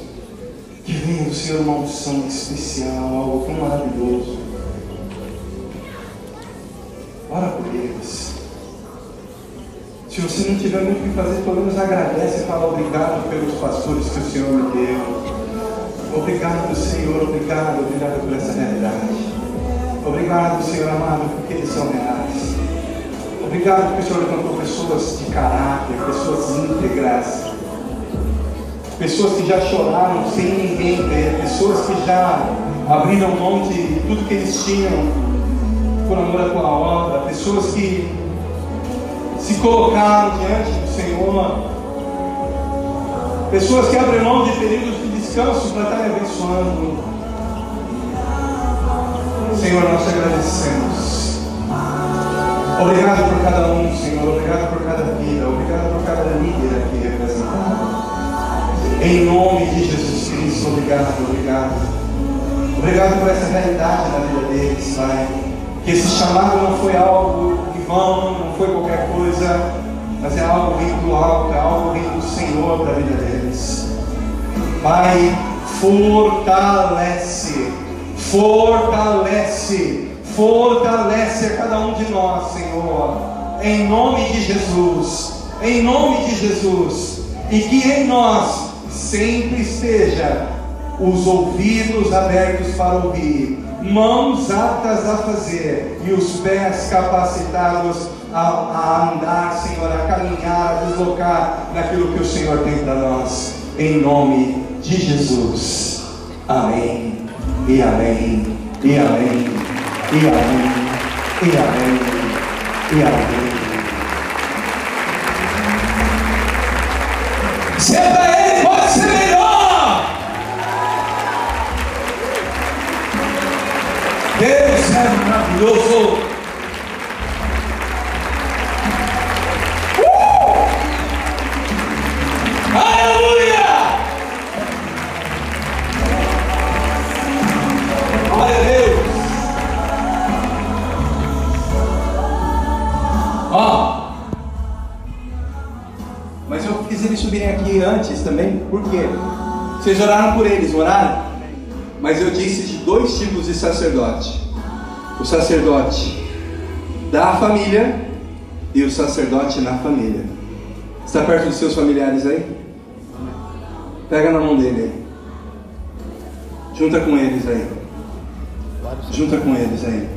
Que venha do Senhor uma unção especial, algo tão maravilhoso. Ora por eles. Se você não tiver muito o que fazer, pelo menos agradece e fala obrigado pelos pastores que o Senhor me deu. Obrigado, Senhor, obrigado, obrigado por essa realidade. Obrigado, Senhor amado, porque eles são reais. Obrigado porque o Senhor levantou pessoas de caráter, pessoas íntegras, pessoas que já choraram sem ninguém ver, pessoas que já abriram mão de tudo que eles tinham por amor à tua obra, pessoas que se colocaram diante do Senhor. Pessoas que abrem mão de períodos de descanso para estarem abençoando. Senhor, nós te agradecemos. Obrigado por cada um, Senhor. Obrigado por cada vida. Obrigado por cada líder aqui representado. Em nome de Jesus Cristo, obrigado, obrigado. Obrigado por essa realidade na vida deles, Pai. Que esse chamado não foi algo vão, não foi qualquer coisa, mas é algo vindo do alto, é algo vindo do Senhor para a vida deles. Pai, fortalece, fortalece, fortalece a cada um de nós, Senhor, em nome de Jesus, em nome de Jesus, e que em nós sempre esteja os ouvidos abertos para ouvir mãos aptas a fazer e os pés capacitados a, a, andar, Senhor, a caminhar, a deslocar naquilo que o Senhor tem para nós, em nome de Jesus. Amém. E amém. E amém. E amém. E amém. E amém. Senta ele, pode ser melhor. Deus é maravilhoso. Aqui antes também, por quê? Vocês oraram por eles, oraram? Mas eu disse de dois tipos de sacerdote: o sacerdote da família e o sacerdote na família. Está perto dos seus familiares aí? Pega na mão dele aí. Junta com eles aí. Junta com eles aí.